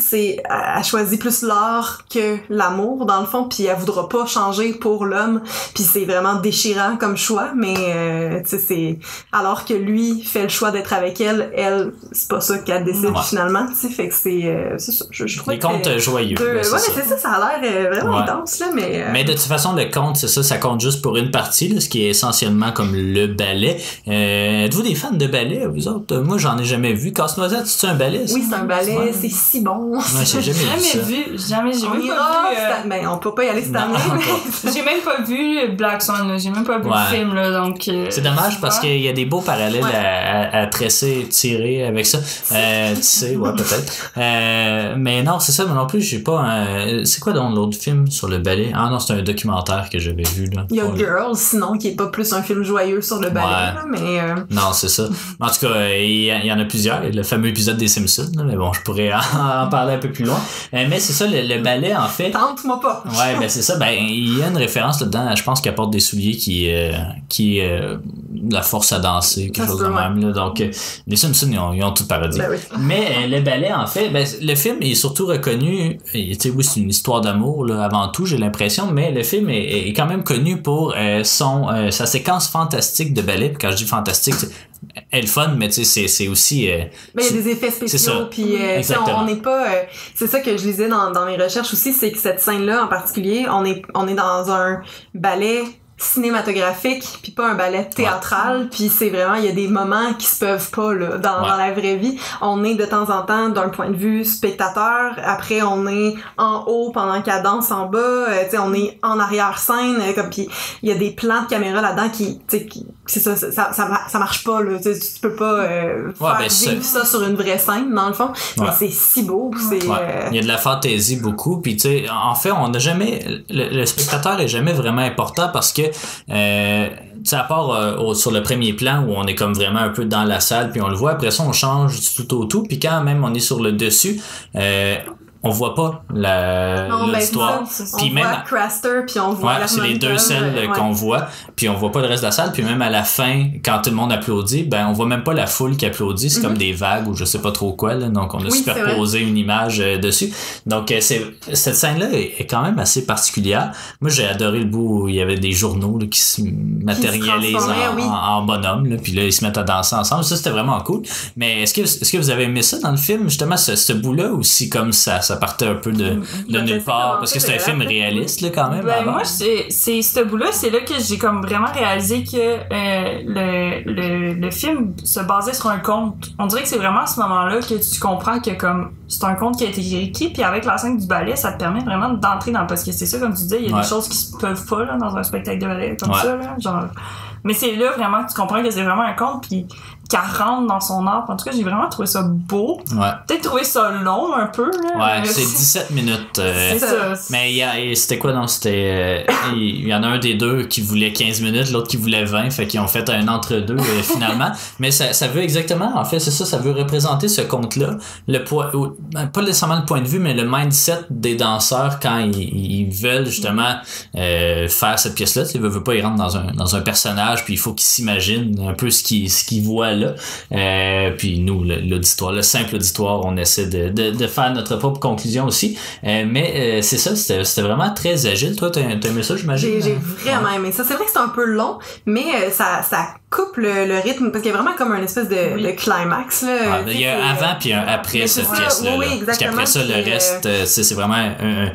Speaker 3: c'est elle choisit plus l'art que l'amour dans le fond puis elle voudra pas changer pour l'homme puis c'est vraiment déchirant comme choix mais euh, tu sais c'est alors que lui fait le choix d'être avec elle elle c'est pas ça qu'elle décide
Speaker 1: Ouais.
Speaker 3: finalement tu sais fait que c'est euh, ça je, je trouve
Speaker 1: Les contes euh, joyeux. c'est
Speaker 3: ouais,
Speaker 1: ça.
Speaker 3: c'est ça, ça a l'air vraiment
Speaker 1: Ouais.
Speaker 3: intense, là, mais... euh,
Speaker 1: Mais de toute façon, le compte, c'est ça, ça compte juste pour une partie, là, ce qui est essentiellement comme le ballet. Êtes-vous des fans de ballet, vous autres? Moi, j'en ai jamais vu. Casse-noisette, c'est un ballet? ça?
Speaker 3: oui, c'est un ballet,
Speaker 1: Ouais.
Speaker 3: c'est si bon.
Speaker 1: Ouais, j'ai jamais vu
Speaker 2: Jamais
Speaker 1: ça.
Speaker 2: vu, jamais, j'ai même pas vu. euh,
Speaker 3: mais on peut pas y aller cette
Speaker 1: Non,
Speaker 3: année.
Speaker 2: J'ai même pas vu Black Swan, j'ai même pas vu
Speaker 1: Ouais.
Speaker 2: le film, là, donc... euh,
Speaker 1: C'est dommage parce qu'il y a des beaux parallèles
Speaker 3: Ouais.
Speaker 1: à, à, à tresser, tirer avec ça. Euh, tu sais, ouais, peut-être. Euh, mais non, c'est ça, mais non plus, j'ai pas un... C'est quoi donc l'autre film sur le ballet? Ah non, c'est un documentaire que j'avais vu, là.
Speaker 3: Il y a Girls, sinon, qui est pas plus un film joyeux sur le ballet,
Speaker 1: Ouais.
Speaker 3: là, mais euh,
Speaker 1: Non, c'est ça. En tout cas, il y, en a plusieurs. Le fameux épisode des Simpsons, là, mais bon, je pourrais en, en parler un peu plus loin. Euh, mais c'est ça, le, le ballet, en fait...
Speaker 3: tente-moi pas.
Speaker 1: Ouais, ben c'est ça. Ben il y a une référence là-dedans. Je pense qu'il apporte des souliers qui euh, qui euh, la force à danser, quelque
Speaker 3: Ça
Speaker 1: chose de même. Là. Donc euh, les Simpsons ils ont, ils ont tout parodie.
Speaker 3: Ben oui.
Speaker 1: Mais le ballet en fait, ben, le film est surtout reconnu. Tu sais, oui, c'est une histoire d'amour là, avant tout, j'ai l'impression. Mais le film est, est quand même connu pour son sa séquence fantastique de ballet. Puis quand je dis fantastique, elle est fun, mais tu sais, c'est aussi euh,
Speaker 3: Ben, il y a des effets spéciaux, puis euh, on n'est pas... euh, c'est ça que je lisais dans, dans mes recherches aussi, c'est que cette scène-là, en particulier, on est, on est dans un ballet cinématographique puis pas un ballet théâtral puis c'est vraiment il y a des moments qui se peuvent pas là dans,
Speaker 1: Ouais.
Speaker 3: dans la vraie vie on est de temps en temps d'un point de vue spectateur après on est en haut pendant qu'elle danse en bas euh, tu sais on est en arrière scène comme puis il y a des plans de caméra là-dedans qui tu sais qui c'est ça, ça ça ça mar- ça marche pas là tu peux pas euh,
Speaker 1: Ouais,
Speaker 3: faire
Speaker 1: ben,
Speaker 3: vivre ça sur une vraie scène dans le fond mais c'est si beau c'est euh,
Speaker 1: Il y a de la fantaisie beaucoup. Puis, tu sais, en fait, on n'a jamais. Le, le spectateur est jamais vraiment important parce que, euh, à part euh, sur le premier plan où on est comme vraiment un peu dans la salle, puis on le voit, après ça, on change tout au tout. Puis, quand même on est sur le dessus, euh, on voit pas
Speaker 3: ça.
Speaker 1: Puis
Speaker 3: on
Speaker 1: même.
Speaker 3: voit Craster puis on voit
Speaker 1: Ouais, c'est les deux scènes
Speaker 3: ouais.
Speaker 1: qu'on voit, puis on voit pas le reste de la salle, puis même à la fin, quand tout le monde applaudit, ben on voit même pas la foule qui applaudit, c'est comme des vagues ou je sais pas trop quoi, là, donc on a
Speaker 3: Mhm. Oui,
Speaker 1: superposé une image euh, dessus. Donc euh, c'est cette scène-là est, est quand même assez particulière. Moi j'ai adoré le bout où il y avait des journaux là, qui se matérialisent en,
Speaker 3: transformaient, oui.
Speaker 1: en, en bonhomme, là, puis là ils se mettent à danser ensemble. Ça c'était vraiment cool. Mais est-ce que est-ce que vous avez aimé ça dans le film justement ce, ce bout-là aussi comme ça ça partait un peu de, de
Speaker 3: Ben,
Speaker 1: nulle part parce que
Speaker 3: c'est,
Speaker 1: un film réaliste là quand même.
Speaker 2: Ben
Speaker 1: avant.
Speaker 2: moi c'est c'est ce bout là c'est là que j'ai comme vraiment réalisé que euh, le, le le film se basait sur un conte. On dirait que c'est vraiment à ce moment-là que tu comprends que comme c'est un conte qui a été écrit puis avec la scène du ballet ça te permet vraiment d'entrer dans parce que c'est ça comme tu disais il y a
Speaker 1: Ouais.
Speaker 2: des choses qui se peuvent pas là dans un spectacle de ballet comme
Speaker 1: Ouais.
Speaker 2: ça là genre mais c'est là vraiment que tu comprends que c'est vraiment un conte puis qu'elle rentre dans son art. En tout cas, j'ai vraiment trouvé ça beau.
Speaker 1: Ouais.
Speaker 2: Peut-être trouvé ça long un peu là.
Speaker 1: Ouais,
Speaker 2: mais
Speaker 1: c'est 17 minutes. euh,
Speaker 2: C'est ça.
Speaker 1: Mais c'était quoi donc c'était euh, il y en a un des deux qui voulait 15 minutes, l'autre qui voulait 20, fait qu'ils ont fait un entre-deux euh, finalement. Mais ça, ça veut exactement, en fait, c'est ça, ça veut représenter ce conte-là, le point, ou- ben, pas nécessairement le point de vue, mais le mindset des danseurs quand ils, ils veulent justement euh, faire cette pièce-là. Sais, veut, veut pas, ils rentrent dans un, dans un personnage, puis il faut qu'ils s'imaginent un peu ce qu'ils ce qu'ils voient là. Euh, puis nous, l'auditoire, le simple auditoire, on essaie de, de, de faire notre propre conclusion aussi. Euh, mais euh, c'est ça, c'était c'était vraiment très agile. Toi, t'as aimé ça, j'imagine?
Speaker 3: J'ai j'ai vraiment aimé ça. C'est vrai que c'est un peu long, mais euh, ça, ça coupe le, le rythme parce qu'il y a vraiment comme un espèce de,
Speaker 2: Oui.
Speaker 3: de climax. Là,
Speaker 1: Ouais, il y a un avant puis un après cette
Speaker 3: ça,
Speaker 1: pièce-là.
Speaker 3: oui,
Speaker 1: là. Parce qu'après ça, le reste, euh, c'est c'est vraiment un, un,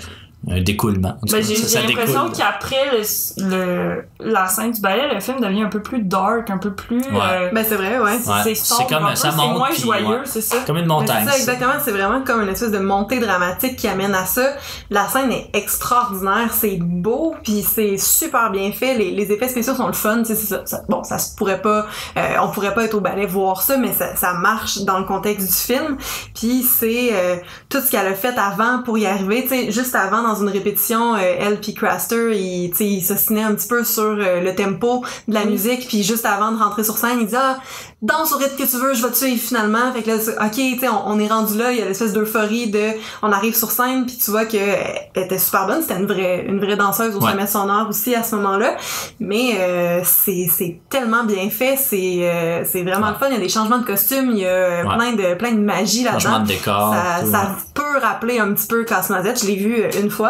Speaker 1: un découlement. En tout
Speaker 2: Ben, j'ai l'impression qu'après le, le, la scène du ballet, le film devient un peu plus dark, un peu plus. euh,
Speaker 3: Ben c'est vrai, ouais.
Speaker 2: c'est-
Speaker 1: Ouais.
Speaker 2: c'est
Speaker 1: comme-
Speaker 2: un peu,
Speaker 1: ça
Speaker 2: c'est
Speaker 1: monte,
Speaker 2: moins joyeux,
Speaker 1: ouais.
Speaker 2: c'est ça?
Speaker 1: Comme une
Speaker 3: Mais
Speaker 1: montagne.
Speaker 3: C'est ça, exactement. C'est vraiment comme une espèce de montée dramatique qui amène à ça. La scène est extraordinaire, c'est beau, puis c'est super bien fait. Les, les effets spéciaux sont le fun. tu sais, c'est ça, ça- bon, ça se pourrait pas, euh, on pourrait pas être au ballet voir ça, mais ça, ça marche dans le contexte du film. Puis c'est euh, tout ce qu'elle a fait avant pour y arriver. Tu sais, juste avant dans une répétition, euh, elle puis Craster, il, tu sais, il s'ostinait un petit peu sur euh, le tempo de la musique. Puis juste avant de rentrer sur scène, il dit ah danse au rythme que tu veux, je vais te suivre finalement. Fait que là, ok, tu sais, on, on est rendu là, il y a l'espèce d'euphorie de, on arrive sur scène, puis tu vois que euh, elle était super bonne, c'était une vraie, une vraie danseuse au
Speaker 1: Ouais.
Speaker 3: sommet de son art aussi à ce moment-là. Mais euh, c'est, tellement bien fait, c'est, euh, c'est vraiment
Speaker 1: Ouais.
Speaker 3: le fun. Il y a des changements de costumes, il y a euh,
Speaker 1: Ouais.
Speaker 3: plein de, plein de magie
Speaker 1: Changement
Speaker 3: là-dedans.
Speaker 1: de décor.
Speaker 3: Ça, ça peut rappeler un petit peu Casse-Noisette, je l'ai vu euh, une fois.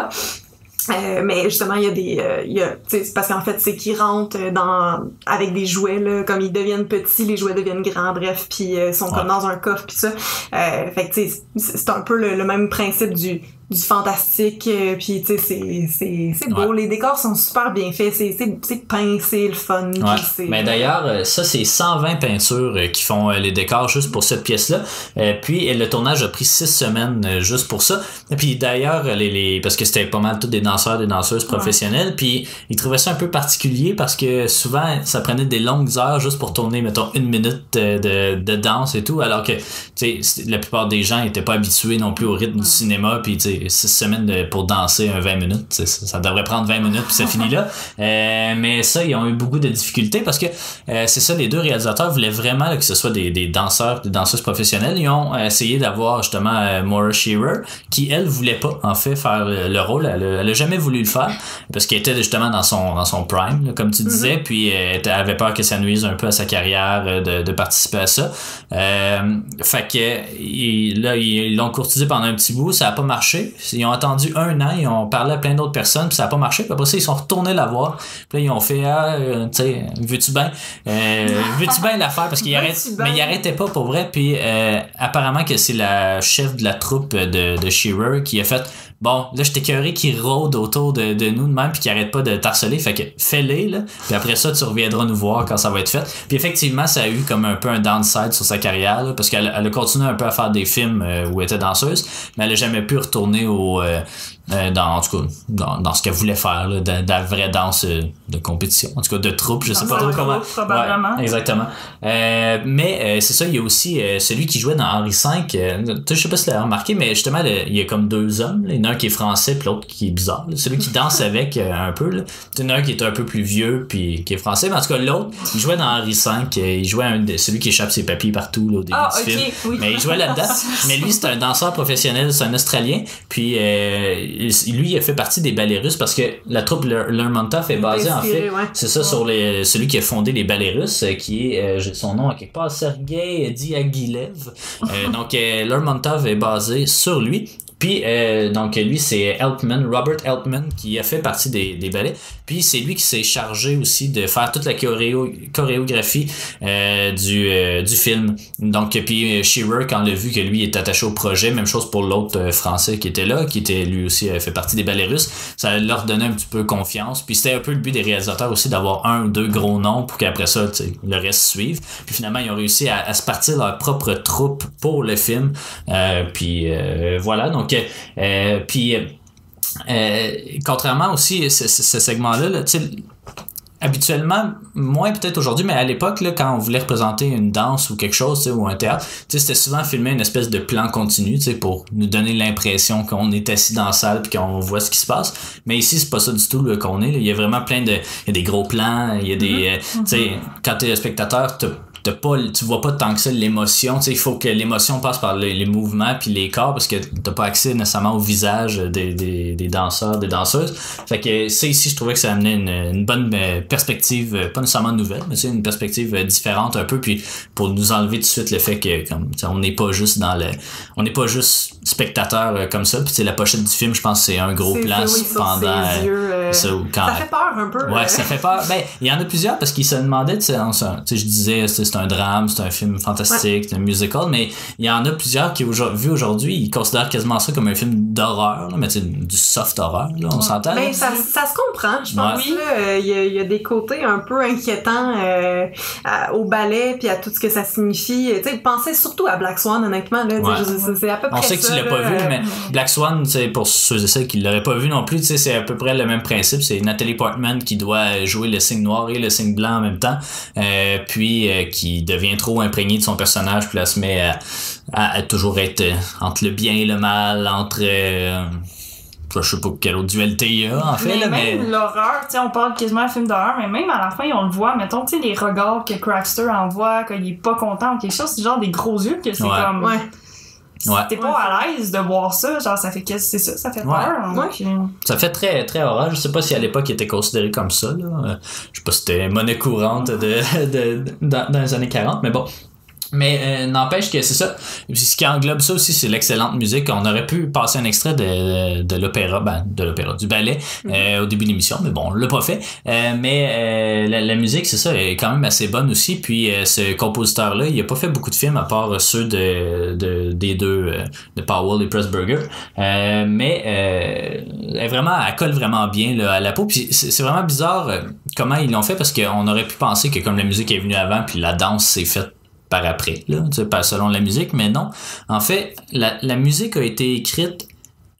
Speaker 3: Euh, mais justement il y a des euh, y a parce qu'en fait c'est qu'ils rentrent dans avec des jouets là comme ils deviennent petits les jouets deviennent grands bref puis euh, sont
Speaker 1: Ouais.
Speaker 3: comme dans un coffre puis ça euh, fait que tu sais c'est c'est un peu le, le même principe du du fantastique, euh, puis tu sais, c'est, c'est, c'est beau. Les décors sont super bien faits, c'est, peint, c'est le fun.
Speaker 1: Ouais. Mais d'ailleurs, euh, ça, c'est 120 peintures euh, qui font euh, les décors juste pour cette pièce-là. Puis le tournage a pris six semaines juste pour ça. Et puis d'ailleurs, les, les parce que c'était pas mal tous des danseurs, des danseuses professionnelles. Puis ils trouvaient ça un peu particulier parce que souvent, ça prenait des longues heures juste pour tourner, mettons, une minute de, de danse et tout. Alors que, tu sais, la plupart des gens étaient pas habitués non plus au rythme du cinéma. Puis, tu sais, six semaines de- pour danser un 20 minutes, ça, ça devrait prendre 20 minutes puis ça finit là. Euh, mais ça, ils ont eu beaucoup de difficultés parce que euh, c'est ça, les deux réalisateurs voulaient vraiment là, que ce soit des, des danseurs, des danseuses professionnelles. Ils ont euh, essayé d'avoir justement euh, Maura Shearer, qui elle voulait pas en fait faire le, le rôle. Elle, a- elle a jamais voulu le faire parce qu'elle était justement dans son dans son prime, là, comme tu disais, puis elle avait peur que ça nuise un peu à sa carrière de, de participer à ça. Fait que là ils l'ont courtisé pendant un petit bout, ça a pas marché. Ils ont attendu un an, ils ont parlé à plein d'autres personnes, puis ça a pas marché. Puis après ça, ils sont retournés la voir. Puis là, ils ont fait ah, euh, tu sais, veux-tu bien? Euh, veux-tu bien la faire? Parce qu'il arrête
Speaker 2: Veux-tu ben?
Speaker 1: mais il arrêtait pas pour vrai puis euh, apparemment que c'est la chef de la troupe de de Shearer qui a fait bon là je t'écœuré qui rôde autour de, de nous de même puis qui arrête pas de t'harceler fait que fais-les là puis après ça tu reviendras nous voir quand ça va être fait puis effectivement ça a eu comme un peu un downside sur sa carrière là, parce qu'elle elle a continué un peu à faire des films où elle était danseuse mais elle a jamais pu retourner au euh, euh, dans en tout cas dans, dans ce qu'elle voulait faire là, de, de la vraie danse euh, de compétition en tout cas de troupe je sais
Speaker 2: Dans
Speaker 1: pas trop comment
Speaker 2: probablement.
Speaker 1: Ouais, exactement Euh, mais euh, c'est ça il y a aussi celui qui jouait dans Henri V je sais pas si tu l'as remarqué mais justement le- il y a comme deux hommes là. il y en a un qui est français puis l'autre qui est bizarre là. celui qui danse avec un peu là. il y en a un qui est un peu plus vieux puis qui est français mais en tout cas l'autre il jouait dans Henri V il jouait un celui qui échappe ses papiers partout là, au début
Speaker 2: Ah,
Speaker 1: du
Speaker 2: ok,
Speaker 1: film
Speaker 2: oui.
Speaker 1: mais il jouait là-dedans. mais lui, c'est un danseur professionnel, c'est un Australien. Puis lui, il a fait partie des ballets russes parce que la troupe Ler- Lermontov est basée en fait.
Speaker 3: ouais.
Speaker 1: C'est ça sur les, celui qui a fondé les ballets russes, euh, qui est, euh, j'ai son nom à quelque part, Sergei Diaghilev. Euh, donc Lermontov est basé sur lui. Puis, euh, donc, lui, c'est Eltman, Robert Eltman, qui a fait partie des, des ballets. Puis, c'est lui qui s'est chargé aussi de faire toute la choréographie euh, du, euh, du film. Donc, puis euh, Shearer, quand l'a vu que lui est attaché au projet, même chose pour l'autre français qui était là, qui était lui aussi fait partie des ballets russes, ça leur donnait un petit peu confiance. Puis, c'était un peu le but des réalisateurs aussi d'avoir un ou deux gros noms pour qu'après ça, le reste suive. Puis, finalement, ils ont réussi à, à se partir leur propre troupe pour le film. Puis, voilà. Donc, puis, euh, euh, contrairement aussi à ce, ce- ce segment-là, là, tu habituellement, moins peut-être aujourd'hui, mais à l'époque, quand on voulait représenter une danse ou quelque chose, tu ou un théâtre, tu c'était souvent filmé une espèce de plan continu, tu pour nous donner l'impression qu'on est assis dans la salle puis qu'on voit ce qui se passe. Mais ici, c'est pas ça du tout qu'on est. là. Il y a vraiment plein de, il y a des gros plans, il y a des, euh, tu sais, quand t'es spectateur, t'as t'as pas tu vois pas tant que ça l'émotion tu sais il faut que l'émotion passe par les, les mouvements puis les corps parce que t'as pas accès nécessairement au visage des, des, des danseurs des danseuses fait que ça ici je trouvais que ça amenait une, une bonne euh, perspective euh, pas nécessairement nouvelle mais c'est une perspective euh, différente un peu puis pour nous enlever tout de suite le fait que comme on n'est pas juste dans le on n'est pas juste spectateur comme ça puis la pochette du film je pense que c'est un gros
Speaker 3: C'est-
Speaker 1: plan
Speaker 3: c'est- oui,
Speaker 1: pendant
Speaker 3: yeux, euh,
Speaker 1: ça, quand-
Speaker 3: Ça fait peur un peu.
Speaker 1: Ouais,
Speaker 3: euh.
Speaker 1: ça fait peur. Ben, il y en a plusieurs parce qu'ils se demandaient, tu sais, je disais, c'est c'est un drame, c'est un film fantastique, c'est un musical, mais il y en a plusieurs qui, vu aujourd'hui, ils considèrent quasiment ça comme un film d'horreur, mais tu sais, du soft horror, là, on s'entend. là?
Speaker 3: Ben, ça, ça se comprend, je pense.
Speaker 1: Ouais.
Speaker 3: là, euh, Il y, a- il y a des côtés un peu inquiétants euh, à- au ballet puis à tout ce que ça signifie. Tu sais, pensez surtout à Black Swan, honnêtement. Là,
Speaker 1: Ouais.
Speaker 3: c'est- c'est à peu près
Speaker 1: On sait que tu l'as pas vu,
Speaker 3: euh,
Speaker 1: mais Black Swan, c'est pour ceux et celles qui l'auraient pas vu non plus, tu sais, c'est à peu près le même principe. C'est Natalie Portman qui doit jouer le signe noir et le signe blanc en même temps, euh, puis euh, qui devient trop imprégnée de son personnage, puis elle se met à, à- à toujours être euh, entre le bien et le mal, entre euh, je sais pas quelle autre dualité il y a en fait,
Speaker 2: mais
Speaker 1: là, mais
Speaker 2: même l'horreur, tu sais, on parle quasiment de film d'horreur, mais même à la fin, on le voit, mettons, tu sais, les regards que Crackster envoie, qu'il est pas content ou quelque chose, c'est genre des gros yeux que c'est
Speaker 1: Ouais.
Speaker 2: comme.
Speaker 3: Ouais.
Speaker 1: Ouais.
Speaker 2: T'es pas à l'aise de voir ça, genre ça fait que c'est ça, ça fait
Speaker 1: Ouais.
Speaker 2: peur. donc, euh,
Speaker 1: ça fait très très horreur. Je sais pas si à l'époque il était considéré comme ça. Là. Euh, Je sais pas si c'était monnaie courante de, de, dans, dans les années 40, mais bon. Mais euh, n'empêche que c'est ça. Ce qui englobe ça aussi, c'est l'excellente musique. On aurait pu passer un extrait de, de l'opéra, ben, de l'opéra, du ballet euh, au début de l'émission, mais bon, on l'a pas fait. Euh, mais euh, la, la musique, c'est ça, est quand même assez bonne aussi. Puis euh, ce compositeur-là, il a pas fait beaucoup de films à part ceux de, de des deux, euh, de Powell et Pressburger. Euh, mais euh, elle vraiment, elle colle vraiment bien là, à la peau. Puis c'est vraiment bizarre comment ils l'ont fait parce qu'on aurait pu penser que comme la musique est venue avant, puis la danse s'est faite par après, là, pas selon la musique, mais non. En fait, la, musique a été écrite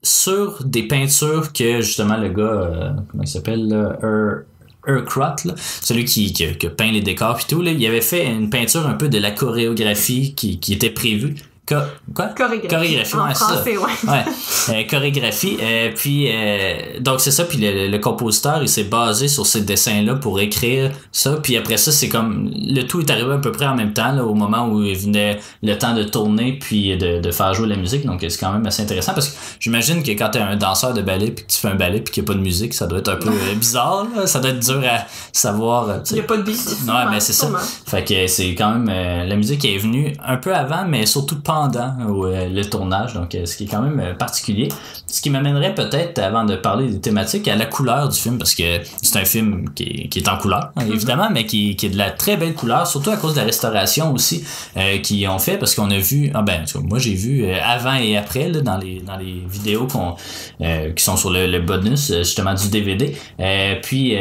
Speaker 1: sur des peintures que justement le gars, euh, comment il s'appelle, Ur- Urquhart, celui qui, qui, peint les décors puis tout, là, il avait fait une peinture un peu de la chorégraphie qui était prévue. Co- quoi?
Speaker 3: Chorégraphie.
Speaker 1: Chorégraphie,
Speaker 3: en
Speaker 1: ouais, c'est ça.
Speaker 3: français, ouais.
Speaker 1: Ouais, euh, chorégraphie. Euh, puis, euh, donc c'est ça. Puis le, le compositeur, il s'est basé sur ces dessins-là pour écrire ça. Puis après ça, c'est comme le tout est arrivé à peu près en même temps, là, au moment où il venait le temps de tourner puis de, de faire jouer la musique. Donc c'est quand même assez intéressant parce que j'imagine que quand t'es un danseur de ballet puis que tu fais un ballet puis qu'il n'y a pas de musique, ça doit être un peu bizarre. là. Ça doit être dur à savoir.
Speaker 2: Il n'y a pas de beat.
Speaker 1: Ouais, mais c'est ça. Fait que c'est quand même la musique est venue un peu avant, mais surtout pendant euh, le tournage, donc euh, ce qui est quand même euh, particulier. Ce qui m'amènerait peut-être, avant de parler des thématiques, à la couleur du film, parce que c'est un film qui est, qui est en couleur, hein, évidemment, mais qui, qui est de la très belle couleur, surtout à cause de la restauration aussi euh, qu'ils ont fait, parce qu'on a vu, ah ben, moi j'ai vu avant et après là, dans les dans les vidéos qu'on euh, qui sont sur le, le bonus justement du DVD. Euh, puis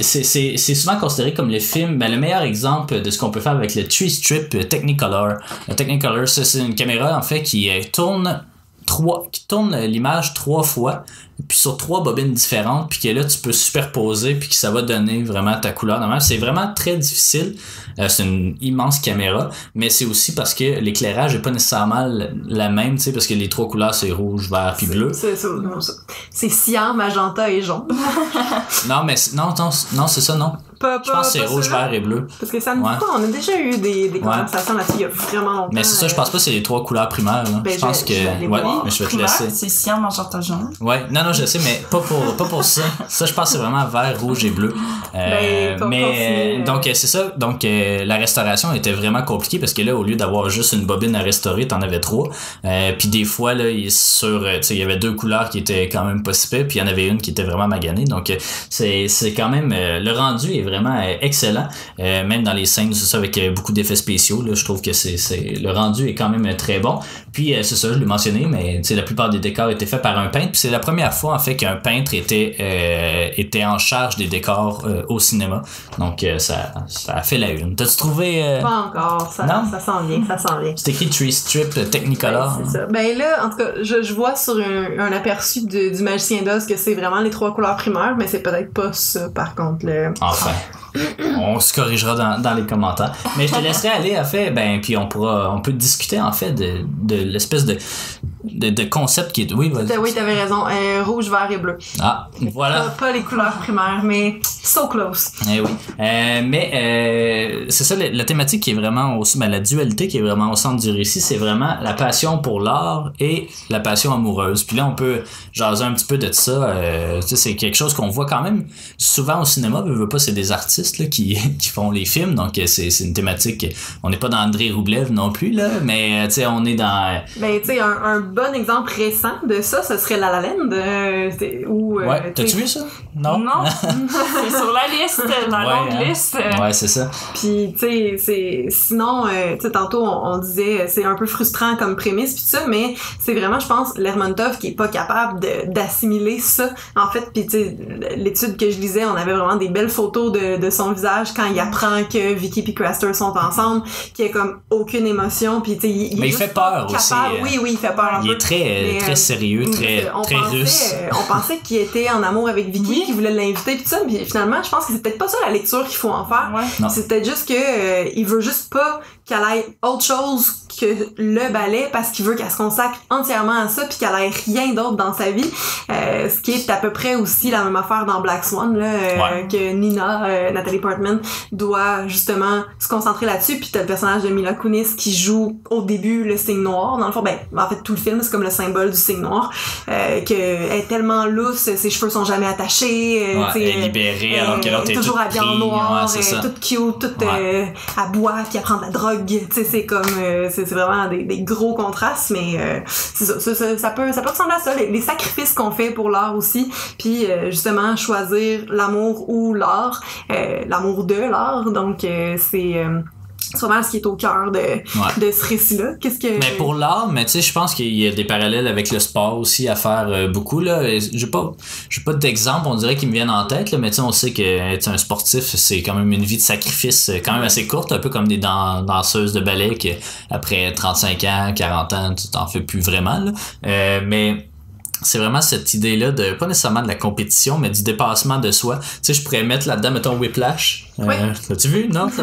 Speaker 1: c'est c'est c'est souvent considéré comme le film, ben, le meilleur exemple de ce qu'on peut faire avec le Tree Strip Technicolor. Le Technicolor, ça, c'est une caméra en fait qui euh, tourne trois qui tourne euh, l'image trois fois puis sur trois bobines différentes puis que là tu peux superposer puis que ça va donner vraiment ta couleur normale. C'est vraiment très difficile. Euh, c'est une immense caméra mais c'est aussi parce que l'éclairage est pas nécessairement la- même tu sais parce que les trois couleurs c'est rouge vert puis bleu.
Speaker 3: C'est cyan, magenta et jaune.
Speaker 1: non mais non non, non c'est ça non
Speaker 3: Pas,
Speaker 1: je pense que c'est rouge vert et bleu
Speaker 3: Parce que ça me dit
Speaker 1: Ouais.
Speaker 3: pas, on a déjà eu des, des conversations là-dessus il y a vraiment longtemps.
Speaker 1: mais c'est ça je pense pas que c'est les trois couleurs primaires.
Speaker 3: Ben,
Speaker 1: je pense
Speaker 3: je-
Speaker 1: que
Speaker 3: je
Speaker 1: ouais mais je vais te laisser
Speaker 2: c'est cyan, magenta, jaune.
Speaker 1: Ouais, non, non, je sais, mais pas pour, pas pour ça. Ça, je pense que c'est vraiment vert, rouge et bleu. Euh,
Speaker 3: Ben,
Speaker 1: mais euh, donc, euh, c'est ça. Donc, euh, la restauration était vraiment compliquée parce que là, au lieu d'avoir juste une bobine à restaurer, t'en avais trois. Euh, puis des fois, là, il, sur, euh, il y avait deux couleurs qui étaient quand même pas si puis il y en avait une qui était vraiment maganée. Donc, euh, c'est, c'est quand même, euh, le rendu est vraiment euh, excellent. Euh, même dans les scènes, c'est ça, avec euh, beaucoup d'effets spéciaux, là, je trouve que c'est, c'est, le rendu est quand même très bon. Puis, c'est ça, je l'ai mentionné, mais la plupart des décors étaient faits par un peintre. Puis c'est la première fois, en fait, qu'un peintre était, était en charge des décors au cinéma. Donc, ça, ça a fait la une. T'as-tu trouvé...
Speaker 3: Pas encore, ça,
Speaker 1: Non?
Speaker 3: ça s'en vient, ça s'en vient.
Speaker 1: c'est écrit Tree Strip Technicolor.
Speaker 3: Ouais, c'est ça. Ben là, en tout cas, je, je vois sur un, un aperçu de- du magicien d'Oz que c'est vraiment les trois couleurs primaires, mais c'est peut-être pas ça, par contre. Le...
Speaker 1: Enfin. On se corrigera dans, dans les commentaires. Mais je te laisserai aller, en fait, ben, puis on pourra, on peut discuter, en fait, de, de l'espèce de, de, de concept qui est, oui, vas-y.
Speaker 3: Oui, t'avais raison. euh, rouge, vert et bleu.
Speaker 1: Ah, voilà.
Speaker 3: Pas, pas les couleurs primaires, mais so close.
Speaker 1: Eh oui. Euh, mais euh, c'est ça, la, la thématique qui est vraiment aussi, ben, la dualité qui est vraiment au centre du récit, c'est vraiment la passion pour l'art et la passion amoureuse. Puis là, on peut jaser un petit peu de ça. Euh, tu sais, c'est quelque chose qu'on voit quand même souvent au cinéma. Je veux pas, c'est des artistes là, qui, qui font les films, donc euh, c'est c'est une thématique. On n'est pas dans André Roublev non plus là, mais tu sais, on est dans.
Speaker 3: Ben, tu sais, un, un bon exemple récent de ça, ce serait La La Land,
Speaker 1: ouais,
Speaker 3: tu
Speaker 1: t'as-tu vu ça? Non?
Speaker 2: Non, sur la liste, la
Speaker 1: Ouais,
Speaker 2: longue
Speaker 1: hein.
Speaker 2: liste.
Speaker 1: Ouais, c'est ça.
Speaker 3: Puis, tu sais, c'est... Sinon, euh, tu sais, tantôt, on, on disait, euh, c'est un peu frustrant comme prémisse, puis tout ça, mais c'est vraiment, je pense, Lermontov qui est pas capable de- d'assimiler ça. En fait, puis tu sais, l'étude que je lisais, on avait vraiment des belles photos de, de son visage quand il apprend que Vicky et Craster sont ensemble, qu'il y a comme aucune émotion, puis tu sais, il,
Speaker 1: Mais
Speaker 3: est
Speaker 1: il fait peur aussi,
Speaker 3: capable-
Speaker 1: euh,
Speaker 3: Oui, oui, il fait peur un
Speaker 1: Il
Speaker 3: peu.
Speaker 1: est très, euh,
Speaker 3: Mais,
Speaker 1: très sérieux, très,
Speaker 3: on
Speaker 1: très
Speaker 3: pensait,
Speaker 1: russe.
Speaker 3: euh, on pensait qu'il était en amour avec Vicky,
Speaker 2: Oui.
Speaker 3: qu'il voulait l'inviter, tout ça, mais finalement, je pense que c'est peut-être pas ça la lecture qu'il faut en faire.
Speaker 2: Ouais.
Speaker 3: C'est peut-être juste que euh, il veut juste pas qu'elle ait autre chose que le ballet parce qu'il veut qu'elle se consacre entièrement à ça puis qu'elle ait rien d'autre dans sa vie. Euh, ce qui est à peu près aussi la même affaire dans Black Swan là, euh,
Speaker 1: Ouais.
Speaker 3: que Nina euh, Nathalie Portman doit justement se concentrer là-dessus. Puis t'as le personnage de Mila Kunis qui joue au début le signe noir. Dans le fond, ben, en fait, tout le film, c'est comme le symbole du signe noir. Euh, que elle est tellement lousse, ses cheveux sont jamais attachés. euh,
Speaker 1: Ouais, elle est libérée alors que l'autre est
Speaker 3: toujours habillée en noir,
Speaker 1: ouais,
Speaker 3: euh, toute cute, toute euh, à boire, puis à prendre de la drogue. Tu sais, c'est comme, euh, c'est c'est vraiment des, gros contrastes, mais euh, ça, peut, ça peut ressembler à ça. Les, sacrifices qu'on fait pour l'art aussi, puis euh, justement choisir l'amour ou l'art, euh, l'amour de l'art. Donc c'est vraiment ce qui est au cœur de, de ce récit-là. Qu'est-ce que
Speaker 1: Mais pour l'art, mais tu sais, je pense qu'il y a des parallèles avec le sport aussi à faire euh, beaucoup là. J'ai pas, j'ai pas d'exemple, on dirait qui me viennent en tête là, mais tu sais, on sait que être un sportif, c'est quand même une vie de sacrifice, euh, quand même assez courte, un peu comme des dan- danseuses de ballet que après 35 ans, 40 ans, tu t'en fais plus vraiment là. Euh, mais c'est vraiment cette idée-là de, pas nécessairement de la compétition, mais du dépassement de soi. Tu sais, je pourrais mettre là-dedans, mettons, Whiplash. Euh,
Speaker 3: Oui.
Speaker 1: L'as-tu vu? Non?
Speaker 2: Non.
Speaker 1: vu?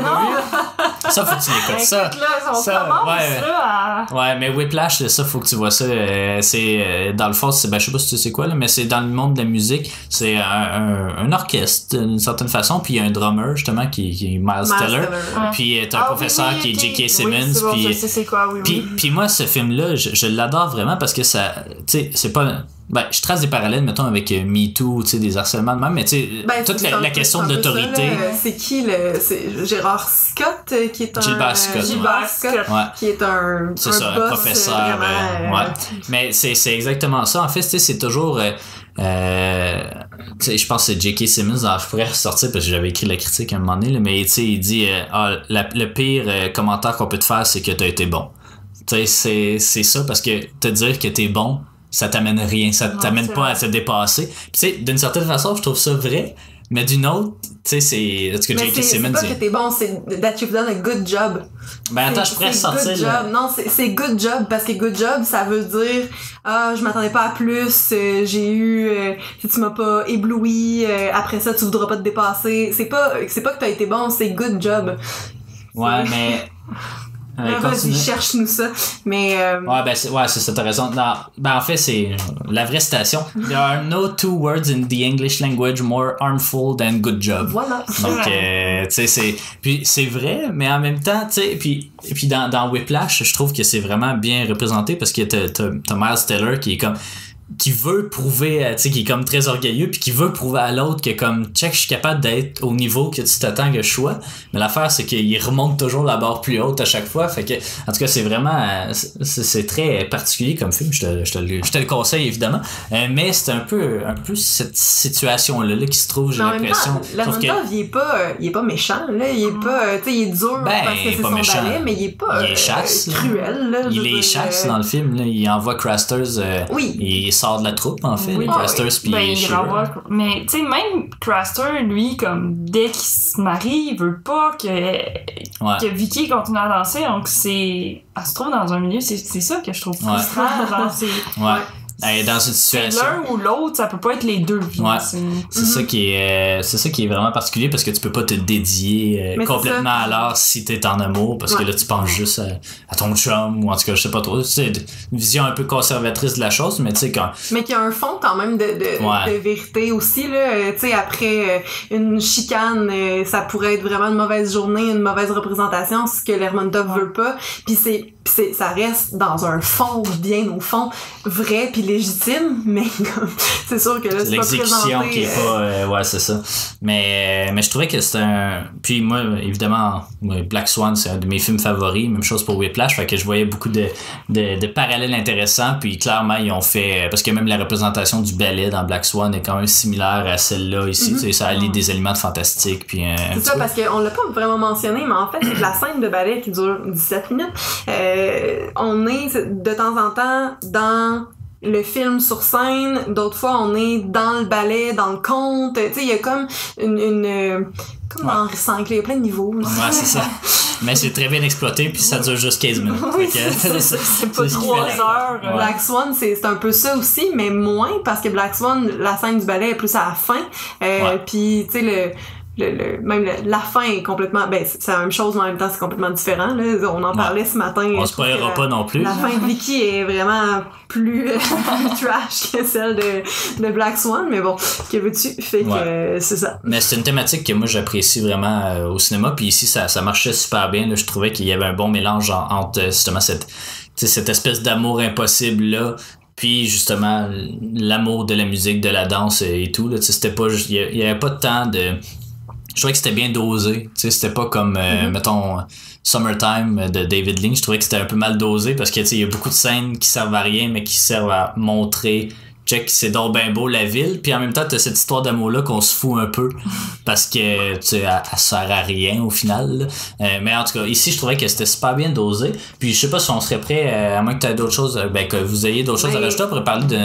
Speaker 1: Ça, faut que tu l'écoutes. Ça,
Speaker 2: Écoute, là, on
Speaker 1: ça,
Speaker 2: commence
Speaker 1: ouais.
Speaker 2: là à...
Speaker 1: Ouais, mais Whiplash, ça, faut que tu vois ça. euh, c'est euh, dans le fond, c'est, ben, je sais pas si tu sais quoi là, mais c'est dans le monde de la musique. C'est un, un, un orchestre d'une certaine façon, puis il y a un drummer justement qui, qui est Miles,
Speaker 3: Miles
Speaker 1: Teller,
Speaker 3: Teller, ouais.
Speaker 1: puis euh, t'as un
Speaker 2: Ah,
Speaker 1: professeur
Speaker 2: oui,
Speaker 1: qui est. J.K. Simmons,
Speaker 2: bon,
Speaker 1: puis
Speaker 2: quoi,
Speaker 1: puis, puis moi, ce film-là, je, je l'adore vraiment parce que ça, tu sais, c'est pas, ben, je trace des parallèles, mettons, avec euh, MeToo, tu sais, des harcèlements de même, mais tu sais,
Speaker 3: Ben,
Speaker 1: toute la, question de l'autorité.
Speaker 3: C'est qui le. C'est Gérard Scott euh, qui est un.
Speaker 1: Gilbert Scott.
Speaker 3: Gilbert Scott,
Speaker 1: Ouais.
Speaker 3: qui est un.
Speaker 1: C'est ça, un
Speaker 3: boss,
Speaker 1: professeur.
Speaker 3: euh, vraiment,
Speaker 1: euh,
Speaker 3: euh,
Speaker 1: ouais. Mais c'est, c'est exactement ça. En fait, tu sais, c'est toujours. Euh, euh, je pense que c'est J.K. Simmons. alors, je pourrais ressortir parce que j'avais écrit la critique à un moment donné, là, mais tu sais, il dit euh, ah, la- le pire euh, commentaire qu'on peut te faire, c'est que t'as été bon. Tu sais, c'est, c'est ça parce que te dire que t'es bon, ça t'amène rien, ça t'amène pas
Speaker 2: vrai.
Speaker 1: à te dépasser. Puis tu sais, d'une certaine façon, je trouve ça vrai, mais d'une autre, tu sais, c'est. Est-ce que J.K.
Speaker 3: c'est c'est
Speaker 1: Simmons
Speaker 3: pas que t'es bon, c'est that you've done a good job.
Speaker 1: Ben attends, je pourrais sortir.
Speaker 3: good job. Non, c'est- good job parce que good job, ça veut dire ah, je m'attendais pas à plus, euh, j'ai eu euh, si tu m'as pas ébloui, euh, après ça tu voudras pas te dépasser. C'est pas c'est pas que t'as été bon, c'est good job.
Speaker 1: Ouais, mais. Ouais,
Speaker 3: Là, Vas-y,
Speaker 1: continue.
Speaker 3: cherche-nous ça. Mais euh,
Speaker 1: Ouais, ben, c'est, ouais, c'est ça, t'as raison. Non, ben, en fait, c'est la vraie citation. There are no two words in the English language more harmful than good job.
Speaker 3: voilà.
Speaker 1: Donc, euh, tu sais, c'est, puis c'est vrai, mais en même temps, tu sais, puis, puis dans, dans Whiplash, je trouve que c'est vraiment bien représenté parce que t'as, t'as, t'as Miles Teller qui est comme, qui veut prouver, euh, tu sais, qui est comme très orgueilleux, puis qui veut prouver à l'autre que comme, check, je suis capable d'être au niveau que tu t'attends que je sois. Mais l'affaire, c'est qu'il remonte toujours la barre plus haute à chaque fois. Fait que, en tout cas, c'est vraiment, euh, c'est, très particulier comme film. Je te, je te, le- je te le conseille, évidemment. Euh, mais c'est un peu, un peu cette situation-là, là, qui se trouve, j'ai l'impression. Sauf que-
Speaker 3: il est pas, euh, il est pas méchant, là. Il est pas, euh, tu sais, il est dur
Speaker 1: Ben,
Speaker 3: parce que
Speaker 1: il est
Speaker 3: c'est
Speaker 1: pas
Speaker 3: son
Speaker 1: méchant.
Speaker 3: ballet, mais il est pas
Speaker 1: Il est chasse,
Speaker 3: cruel, là.
Speaker 1: Il les chasse dans le film, là. il envoie Crasters,
Speaker 3: Oui.
Speaker 1: il sort de la troupe en fait,
Speaker 2: Oui.
Speaker 1: les
Speaker 3: Ah,
Speaker 1: puis
Speaker 2: Ben. Mais, tu sais, même Craster, lui, comme, dès qu'il se marie, il veut pas que,
Speaker 1: Ouais.
Speaker 2: que Vicky continue à danser. Donc, c'est. Elle se trouve dans un milieu, c'est ça que je trouve frustrant.
Speaker 1: Ouais. Elle est dans une
Speaker 2: c'est
Speaker 1: situation.
Speaker 2: l'un ou l'autre, ça peut pas être les deux.
Speaker 1: Ouais.
Speaker 2: c'est-
Speaker 1: ça qui est, euh, c'est ça qui est vraiment particulier parce que tu peux pas te dédier euh, complètement à l'art si t'es en amour parce que là tu penses juste à, à ton chum ou en tout cas je sais pas trop. C'est une vision un peu conservatrice de la chose, mais tu sais quand.
Speaker 3: Mais qu'il y a un fond quand même de, de,
Speaker 1: Ouais.
Speaker 3: de vérité aussi, là. Euh, tu sais, après euh, une chicane, ça pourrait être vraiment une mauvaise journée, une mauvaise représentation, ce que Lermontov
Speaker 2: Ouais.
Speaker 3: veut pas. Puis c'est, puis c'est, ça reste dans un fond, bien au fond, vrai puis légitime, mais c'est sûr que là,
Speaker 1: C'est l'exécution qui est
Speaker 3: euh,
Speaker 1: pas euh, ouais c'est ça. Mais mais je trouvais que c'était un puis moi évidemment Black Swan c'est un de mes films favoris même chose pour Whiplash fait que je voyais beaucoup de, de, de parallèles intéressants puis clairement ils ont fait parce que même la représentation du ballet dans Black Swan est quand même similaire à celle-là ici sais, ça allie des éléments de fantastique puis
Speaker 3: Mm-hmm. C'est ça, parce qu'on l'a pas vraiment mentionné, mais en fait, c'est la scène de ballet qui dure 17 minutes, euh, on est de temps en temps dans le film sur scène, d'autres fois on est dans le ballet, dans le conte, tu sais, il y a comme une... une euh, comme dans Henri il y a plein de niveaux.
Speaker 1: Ouais, c'est ça. Mais c'est très bien exploité, puis ça dure juste 15 minutes.
Speaker 2: Oui, c'est pas
Speaker 1: c'est ce qui
Speaker 2: trois
Speaker 1: fait-
Speaker 2: heures.
Speaker 1: Ouais.
Speaker 3: Black Swan, c'est c'est un peu ça aussi, mais moins parce que Black Swan, la scène du ballet est plus à la fin. Euh,
Speaker 1: Ouais.
Speaker 3: Puis, tu sais, le le, le- même le- la fin est complètement ben c'est la même chose mais en même temps c'est complètement différent là. on en
Speaker 1: Ouais.
Speaker 3: parlait ce matin
Speaker 1: On se
Speaker 3: la-
Speaker 1: pas non plus.
Speaker 3: la fin de Vicky est vraiment plus, plus trash que celle de, de Black Swan mais bon que veux-tu? Fait que
Speaker 1: Ouais.
Speaker 3: euh, c'est ça
Speaker 1: Mais c'est une thématique que moi j'apprécie vraiment euh, au cinéma. Puis ici, ça, ça marchait super bien. là. Je trouvais qu'il y avait un bon mélange en- entre euh, justement cette, cette espèce d'amour impossible là. Puis justement l'amour de la musique, de la danse et tout. Là. C'était pas y il y avait pas de temps de. Je trouvais que c'était bien dosé. Tu sais, C'était pas comme, euh, mettons, Summertime de David Lynch. Je trouvais que c'était un peu mal dosé parce que tu sais, il y a beaucoup de scènes qui servent à rien, mais qui servent à montrer check c'est donc ben beau la ville. Puis en même temps t'as cette histoire d'amour là qu'on se fout un peu parce que tu sais elle, elle sert à rien au final. Euh, mais en tout cas ici je trouvais que c'était super bien dosé. Puis je sais pas si on serait prêt euh, à moins que tu aies d'autres choses euh, ben que vous ayez d'autres choses à rajouter pour parler de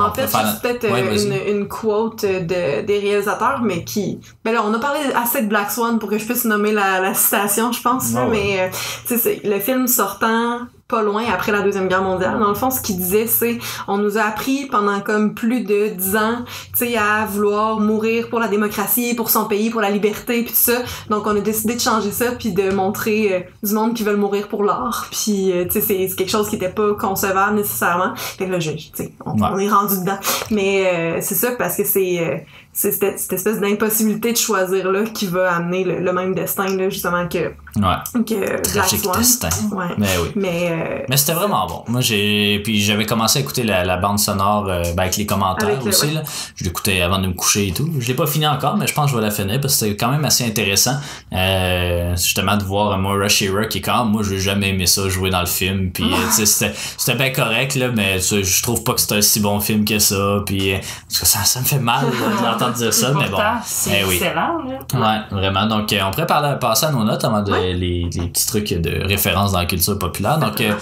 Speaker 3: En
Speaker 1: on
Speaker 3: fait, juste peut-être
Speaker 1: Ouais,
Speaker 3: une, une quote de, des réalisateurs, mais qui... Ben là, on a parlé assez de Black Swan pour que je puisse nommer la, la citation, je pense, là,
Speaker 1: Ouais,
Speaker 3: mais tu sais, c'est le film sortant pas loin après la Deuxième Guerre mondiale. Dans le fond, ce qu'il disait, c'est on nous a appris pendant comme plus de dix ans, tu sais, à vouloir mourir pour la démocratie, pour son pays, pour la liberté, puis tout ça. Donc, on a décidé de changer ça, puis de montrer euh, du monde qui veulent mourir pour l'art. Puis, euh, tu sais, c'est c'est quelque chose qui était pas concevable nécessairement. Fait que là, je, tu sais, on,
Speaker 1: Ouais.
Speaker 3: on est rendu dedans. Mais euh, c'est ça parce que c'est euh, c'est cette, cette espèce d'impossibilité de choisir là qui va amener le, le même destin là justement que
Speaker 1: ouais
Speaker 3: que
Speaker 1: tragique destin
Speaker 3: Ouais.
Speaker 1: mais oui
Speaker 3: Mais euh,
Speaker 1: Mais c'était vraiment bon. Moi, j'ai puis j'avais commencé à écouter la, la bande sonore euh, ben, avec les commentaires
Speaker 3: Avec le-
Speaker 1: aussi.
Speaker 3: ouais.
Speaker 1: Là. Je l'écoutais avant de me coucher et tout. Je l'ai pas fini encore, mais je pense que je vais la finir parce que c'était quand même assez intéressant. Euh, justement de voir Moira Shearer qui est quand même, moi, j'ai jamais aimé ça jouer dans le film. Puis euh, c'était c'était bien correct là, mais je trouve pas que c'était un si bon film que ça. Puis euh, parce que ça, ça me fait mal là, d'entendre dire ça, mais bon.
Speaker 2: C'est
Speaker 1: Eh oui.
Speaker 2: excellent. Là.
Speaker 1: Ouais, vraiment. Donc, euh, on pourrait parler, passer à nos notes avant de, les, les petits trucs de référence dans la culture populaire. Donc, euh,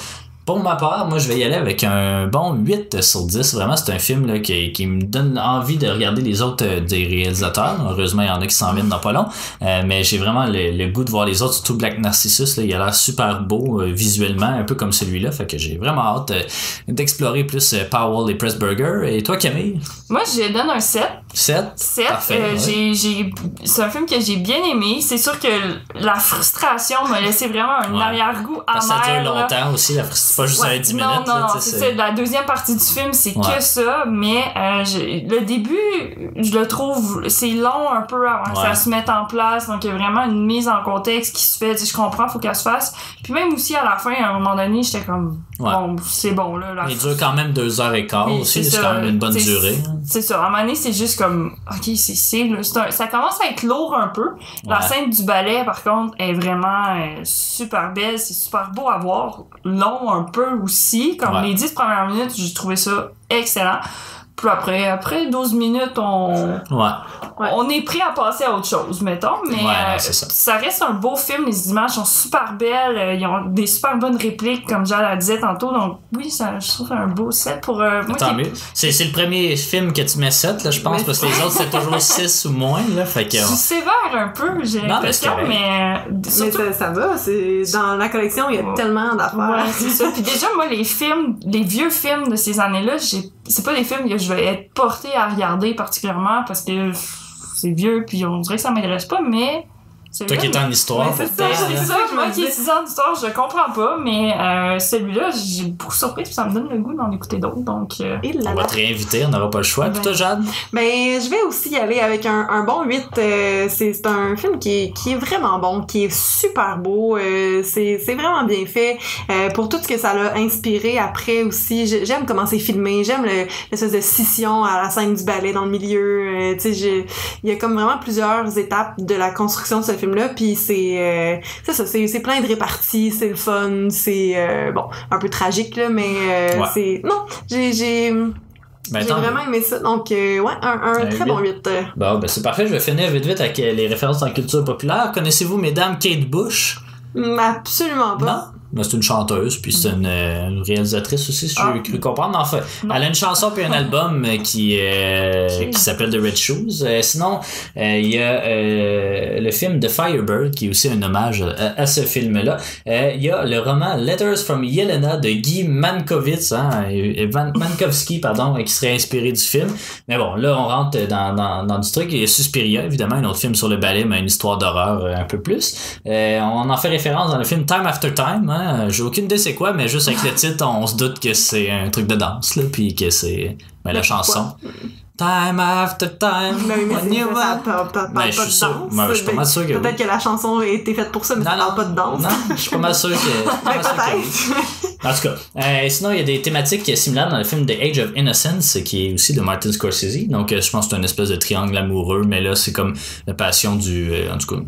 Speaker 1: pour ma part, moi, je vais y aller avec un bon 8 sur 10. Vraiment, c'est un film là, qui, qui me donne envie de regarder les autres euh, des réalisateurs. Heureusement, il y en a qui s'en viennent dans pas long. Euh, mais j'ai vraiment le, le goût de voir les autres, surtout Black Narcissus. Là, il a l'air super beau euh, visuellement, un peu comme celui-là. Fait que j'ai vraiment hâte d'explorer plus Powell et Pressburger. Et toi, Camille?
Speaker 2: Moi, je donne un 7.
Speaker 1: 7?
Speaker 2: 7.
Speaker 1: Parfait,
Speaker 2: euh,
Speaker 1: ouais.
Speaker 2: j'ai, j'ai, c'est un film que j'ai bien aimé. C'est sûr que la frustration m'a laissé vraiment un
Speaker 1: Ouais.
Speaker 2: arrière-goût
Speaker 1: que ça
Speaker 2: amer.
Speaker 1: dure
Speaker 2: là.
Speaker 1: longtemps aussi. la frustration. C'est pas juste
Speaker 2: Ouais,
Speaker 1: un 10
Speaker 2: non,
Speaker 1: minutes.
Speaker 2: Non, non, c'est ça. La deuxième partie du film, c'est
Speaker 1: Ouais.
Speaker 2: que ça, mais euh, je- le début, je le trouve, c'est long un peu avant que
Speaker 1: Ouais.
Speaker 2: ça se mette en place. Donc, il y a vraiment une mise en contexte qui se fait. Je comprends, faut qu'elle se fasse. Puis même aussi, à la fin, à un moment donné, j'étais comme, bon, c'est bon, là.
Speaker 1: Il dure quand même deux heures et quart aussi,
Speaker 2: c'est
Speaker 1: quand même une bonne durée.
Speaker 2: C'est ça. À un moment donné, c'est juste comme, ok, c'est ça commence à être lourd un peu. La scène du ballet, par contre, est vraiment euh, super belle. C'est super beau à voir. Long un peu aussi. Comme
Speaker 1: Ouais.
Speaker 2: les 10 premières minutes, j'ai trouvé ça excellent. Puis après, après 12 minutes, on,
Speaker 1: Ouais.
Speaker 3: Ouais.
Speaker 2: on est prêt à passer à autre chose, mettons. Mais
Speaker 1: Ouais, non,
Speaker 2: euh,
Speaker 1: ça.
Speaker 2: reste un beau film. Les images sont super belles. euh, Ils ont des super bonnes répliques, comme Jade la disait tantôt. Donc oui, ça, je trouve un beau set pour... euh, moi
Speaker 1: Tant mieux. C'est, le premier film que tu mets 7, là, je pense,
Speaker 3: Mais-
Speaker 1: parce que les autres, c'est toujours 6 ou moins, là. Fait que,
Speaker 2: Je suis sévère un peu, j'ai
Speaker 1: mais
Speaker 2: l'impression, mais, euh,
Speaker 3: Mais
Speaker 2: surtout
Speaker 3: ça, ça va, c'est dans la collection, il y a
Speaker 2: Ouais.
Speaker 3: tellement d'affaires.
Speaker 2: Ouais, c'est ça. Puis déjà, moi, les films, les vieux films de ces années-là, j'ai- c'est pas des films que je vais être portée à regarder particulièrement parce que c'est vieux, puis on dirait que ça m'intéresse pas, mais.
Speaker 1: Toi qui es en histoire,
Speaker 3: Ouais, c'est ça,
Speaker 2: c'est ça, moi qui 6 ans d'histoire, je comprends pas, mais euh, celui-là, j'ai beaucoup surpris, puis ça me donne le goût d'en écouter d'autres, donc... euh,
Speaker 3: Et là
Speaker 1: On va te réinviter, on n'aura pas le choix. Puis toi, Jade?
Speaker 3: Ben, je vais aussi y aller avec un, un bon 8. euh, c'est c'est un film qui est, qui est vraiment bon, qui est super beau. euh, c'est c'est vraiment bien fait. Euh, pour tout ce que ça l'a inspiré après aussi, j'ai- j'aime comment c'est filmé. J'aime le- l'espèce de scission à la scène du ballet dans le milieu. euh, tu sais, il y a comme vraiment plusieurs étapes de la construction de ce film-là. Puis c'est euh, ça, c'est c'est plein de réparties, c'est le fun, c'est euh, bon, un peu tragique là, mais euh,
Speaker 1: Ouais.
Speaker 3: c'est non, j'ai j'ai
Speaker 1: Ben,
Speaker 3: j'ai vraiment aimé ça. Donc, euh, ouais, un, un
Speaker 1: Un
Speaker 3: très bon 8. euh.
Speaker 1: Bon, ben c'est parfait. Je vais finir vite vite avec les références en culture populaire. Connaissez-vous, mesdames, Kate Bush?
Speaker 3: Mm, Absolument pas.
Speaker 1: C'est une chanteuse, puis c'est une, euh, une réalisatrice aussi, si
Speaker 2: Ah.
Speaker 1: j'ai cru comprendre. Enfin,
Speaker 2: Non.
Speaker 1: elle a une chanson puis un album euh, qui, euh, qui s'appelle The Red Shoes. Euh, sinon, euh, il y a le film The Firebird, qui est aussi un hommage à, à ce film-là. Il y a le roman Letters from Yelena de Guy Mankiewicz, hein, Van- Mankowski, pardon, qui serait inspiré du film. Mais bon, là, on rentre dans, dans, dans du truc. Il y a Suspiria, évidemment, un autre film sur le ballet, mais une histoire d'horreur un peu plus. On en fait référence dans le film Time After Time. Hein. J'ai aucune idée c'est quoi, mais juste avec le titre, on se doute que c'est un truc de danse, là, puis que c'est ben, la
Speaker 3: Mais
Speaker 1: chanson. Time After Time. When you
Speaker 3: ça
Speaker 1: Ben, je suis sûr. Ben, je suis pas mal sûr que oui.
Speaker 3: Peut-être que la chanson a été faite pour ça, mais ça parle pas de danse.
Speaker 1: Non, je suis pas mal sûr que.
Speaker 3: Ben.
Speaker 1: En tout cas, euh, sinon il y a des thématiques similaires dans le film The Age of Innocence, qui est aussi de Martin Scorsese. Donc euh, je pense que c'est une espèce de triangle amoureux, mais là c'est comme la passion du, euh, en tout cas,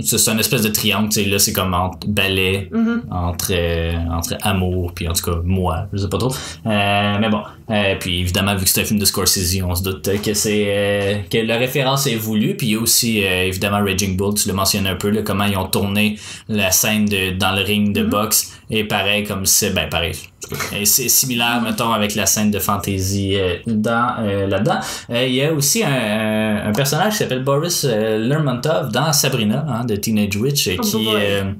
Speaker 1: c'est une espèce de triangle. Tu sais, là c'est comme entre ballet,
Speaker 3: Mhm.
Speaker 1: entre euh, entre amour, puis en tout cas moi, je sais pas trop. Euh, mais bon, euh, puis évidemment vu que c'est un film de Scorsese, on se doute que c'est que la référence est voulue. Puis il y a aussi évidemment Raging Bull, tu le mentionnes un peu là, comment ils ont tourné la scène de dans le ring de boxe et pareil comme c'est ben pareil. C'est similaire, mettons, avec la scène de fantasy euh, dans euh, là-dedans. Euh, Il y a aussi un, un- un personnage qui s'appelle Boris Lermontov dans Sabrina, hein, de Teenage Witch, qui, euh,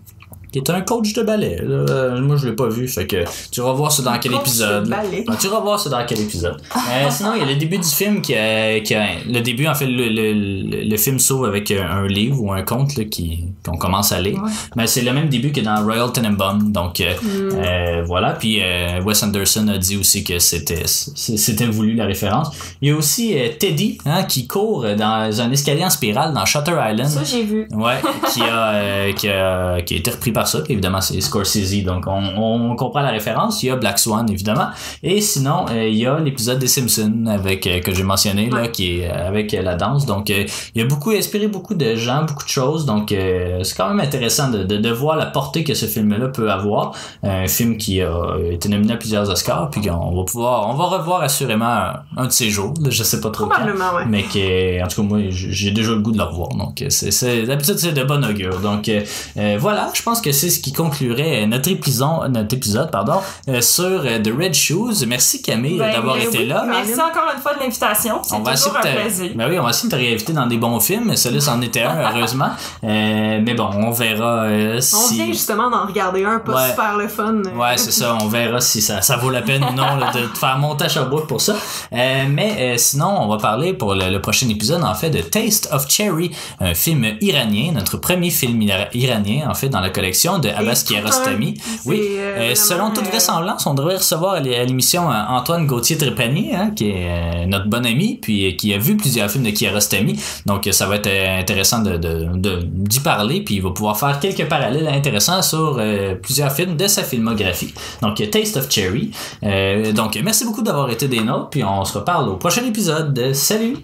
Speaker 1: qui est un coach de ballet. là. Euh, moi, je l'ai pas vu, fait que tu vas voir ça dans quel
Speaker 3: Coach
Speaker 1: épisode.
Speaker 3: de ballet.
Speaker 1: Tu vas voir ça dans quel épisode. Euh, sinon, il y a le début du film qui a, qui a- le début en fait le, le, le, film s'ouvre avec un, un livre ou un conte là, qui qu'on commence à lire.
Speaker 2: Ouais.
Speaker 1: Mais c'est le même début que dans Royal Tenenbaum. Donc euh,
Speaker 3: Mm.
Speaker 1: euh, voilà. Puis euh, Wes Anderson a dit aussi que c'était c'était voulu la référence. Il y a aussi euh, Teddy hein, qui court dans un escalier en spirale dans Shutter Island.
Speaker 2: Ça, j'ai vu.
Speaker 1: Ouais, qui a, euh, qui a, qui a été repris par ça. Évidemment, c'est Scorsese, donc on, on comprend la référence. Il y a Black Swan, évidemment. Et sinon, euh, il y a l'épisode des Simpsons avec euh, que j'ai mentionné là, qui est euh, avec la danse. Donc, il a beaucoup inspiré beaucoup de gens, beaucoup de choses. Donc, c'est quand même intéressant de, de, de voir la portée que ce film-là peut avoir. Un film qui a été nominé à plusieurs Oscars, puis qu'on va pouvoir, on va revoir assurément un, un de ces jours. Je sais pas trop quand.
Speaker 3: Probablement, ouais.
Speaker 1: Mais que, en tout cas, moi, j'ai déjà le goût de le revoir. Donc, c'est, d'habitude, c'est de bon augure. Donc, voilà, je pense que c'est ce qui conclurait notre épisode, notre épisode pardon, euh, sur euh, The Red Shoes. Merci Camille
Speaker 2: Ben,
Speaker 1: d'avoir
Speaker 2: ben
Speaker 1: été
Speaker 2: oui.
Speaker 1: là.
Speaker 2: Merci encore une fois de l'invitation. C'est
Speaker 1: On va essayer
Speaker 2: toujours
Speaker 1: de
Speaker 2: un plaisir.
Speaker 1: Ben oui, on va essayer de te réinviter dans des bons films. Celui-là, c'en était un, heureusement. Euh, mais bon, on verra euh,
Speaker 3: On
Speaker 1: si...
Speaker 3: vient justement d'en regarder un, pas
Speaker 1: Ouais.
Speaker 3: super le fun. euh,
Speaker 1: Ouais, c'est ça. On verra si ça, ça vaut la peine ou non là, de te faire monter à Sherbrooke pour ça. Euh, mais euh, sinon, on va parler pour le, le prochain épisode, en fait, de Taste of Cherry, un film iranien, notre premier film ira- iranien, en fait, dans la collection de Abbas Kiarostami. Oui,
Speaker 3: euh,
Speaker 1: euh, selon toute vraisemblance, on devrait recevoir à l'é- à l'émission euh, Antoine Gauthier-Trépanier, hein, qui est notre bon ami, puis qui a vu plusieurs films de Kiarostami. Donc, ça va être intéressant de, de, de- d'y parler, puis il va pouvoir faire quelques parallèles intéressants sur euh, plusieurs films de sa filmographie. Donc, Taste of Cherry. Euh, donc, merci beaucoup d'avoir été des nôtres, puis on se reparle au prochain épisode. Salut!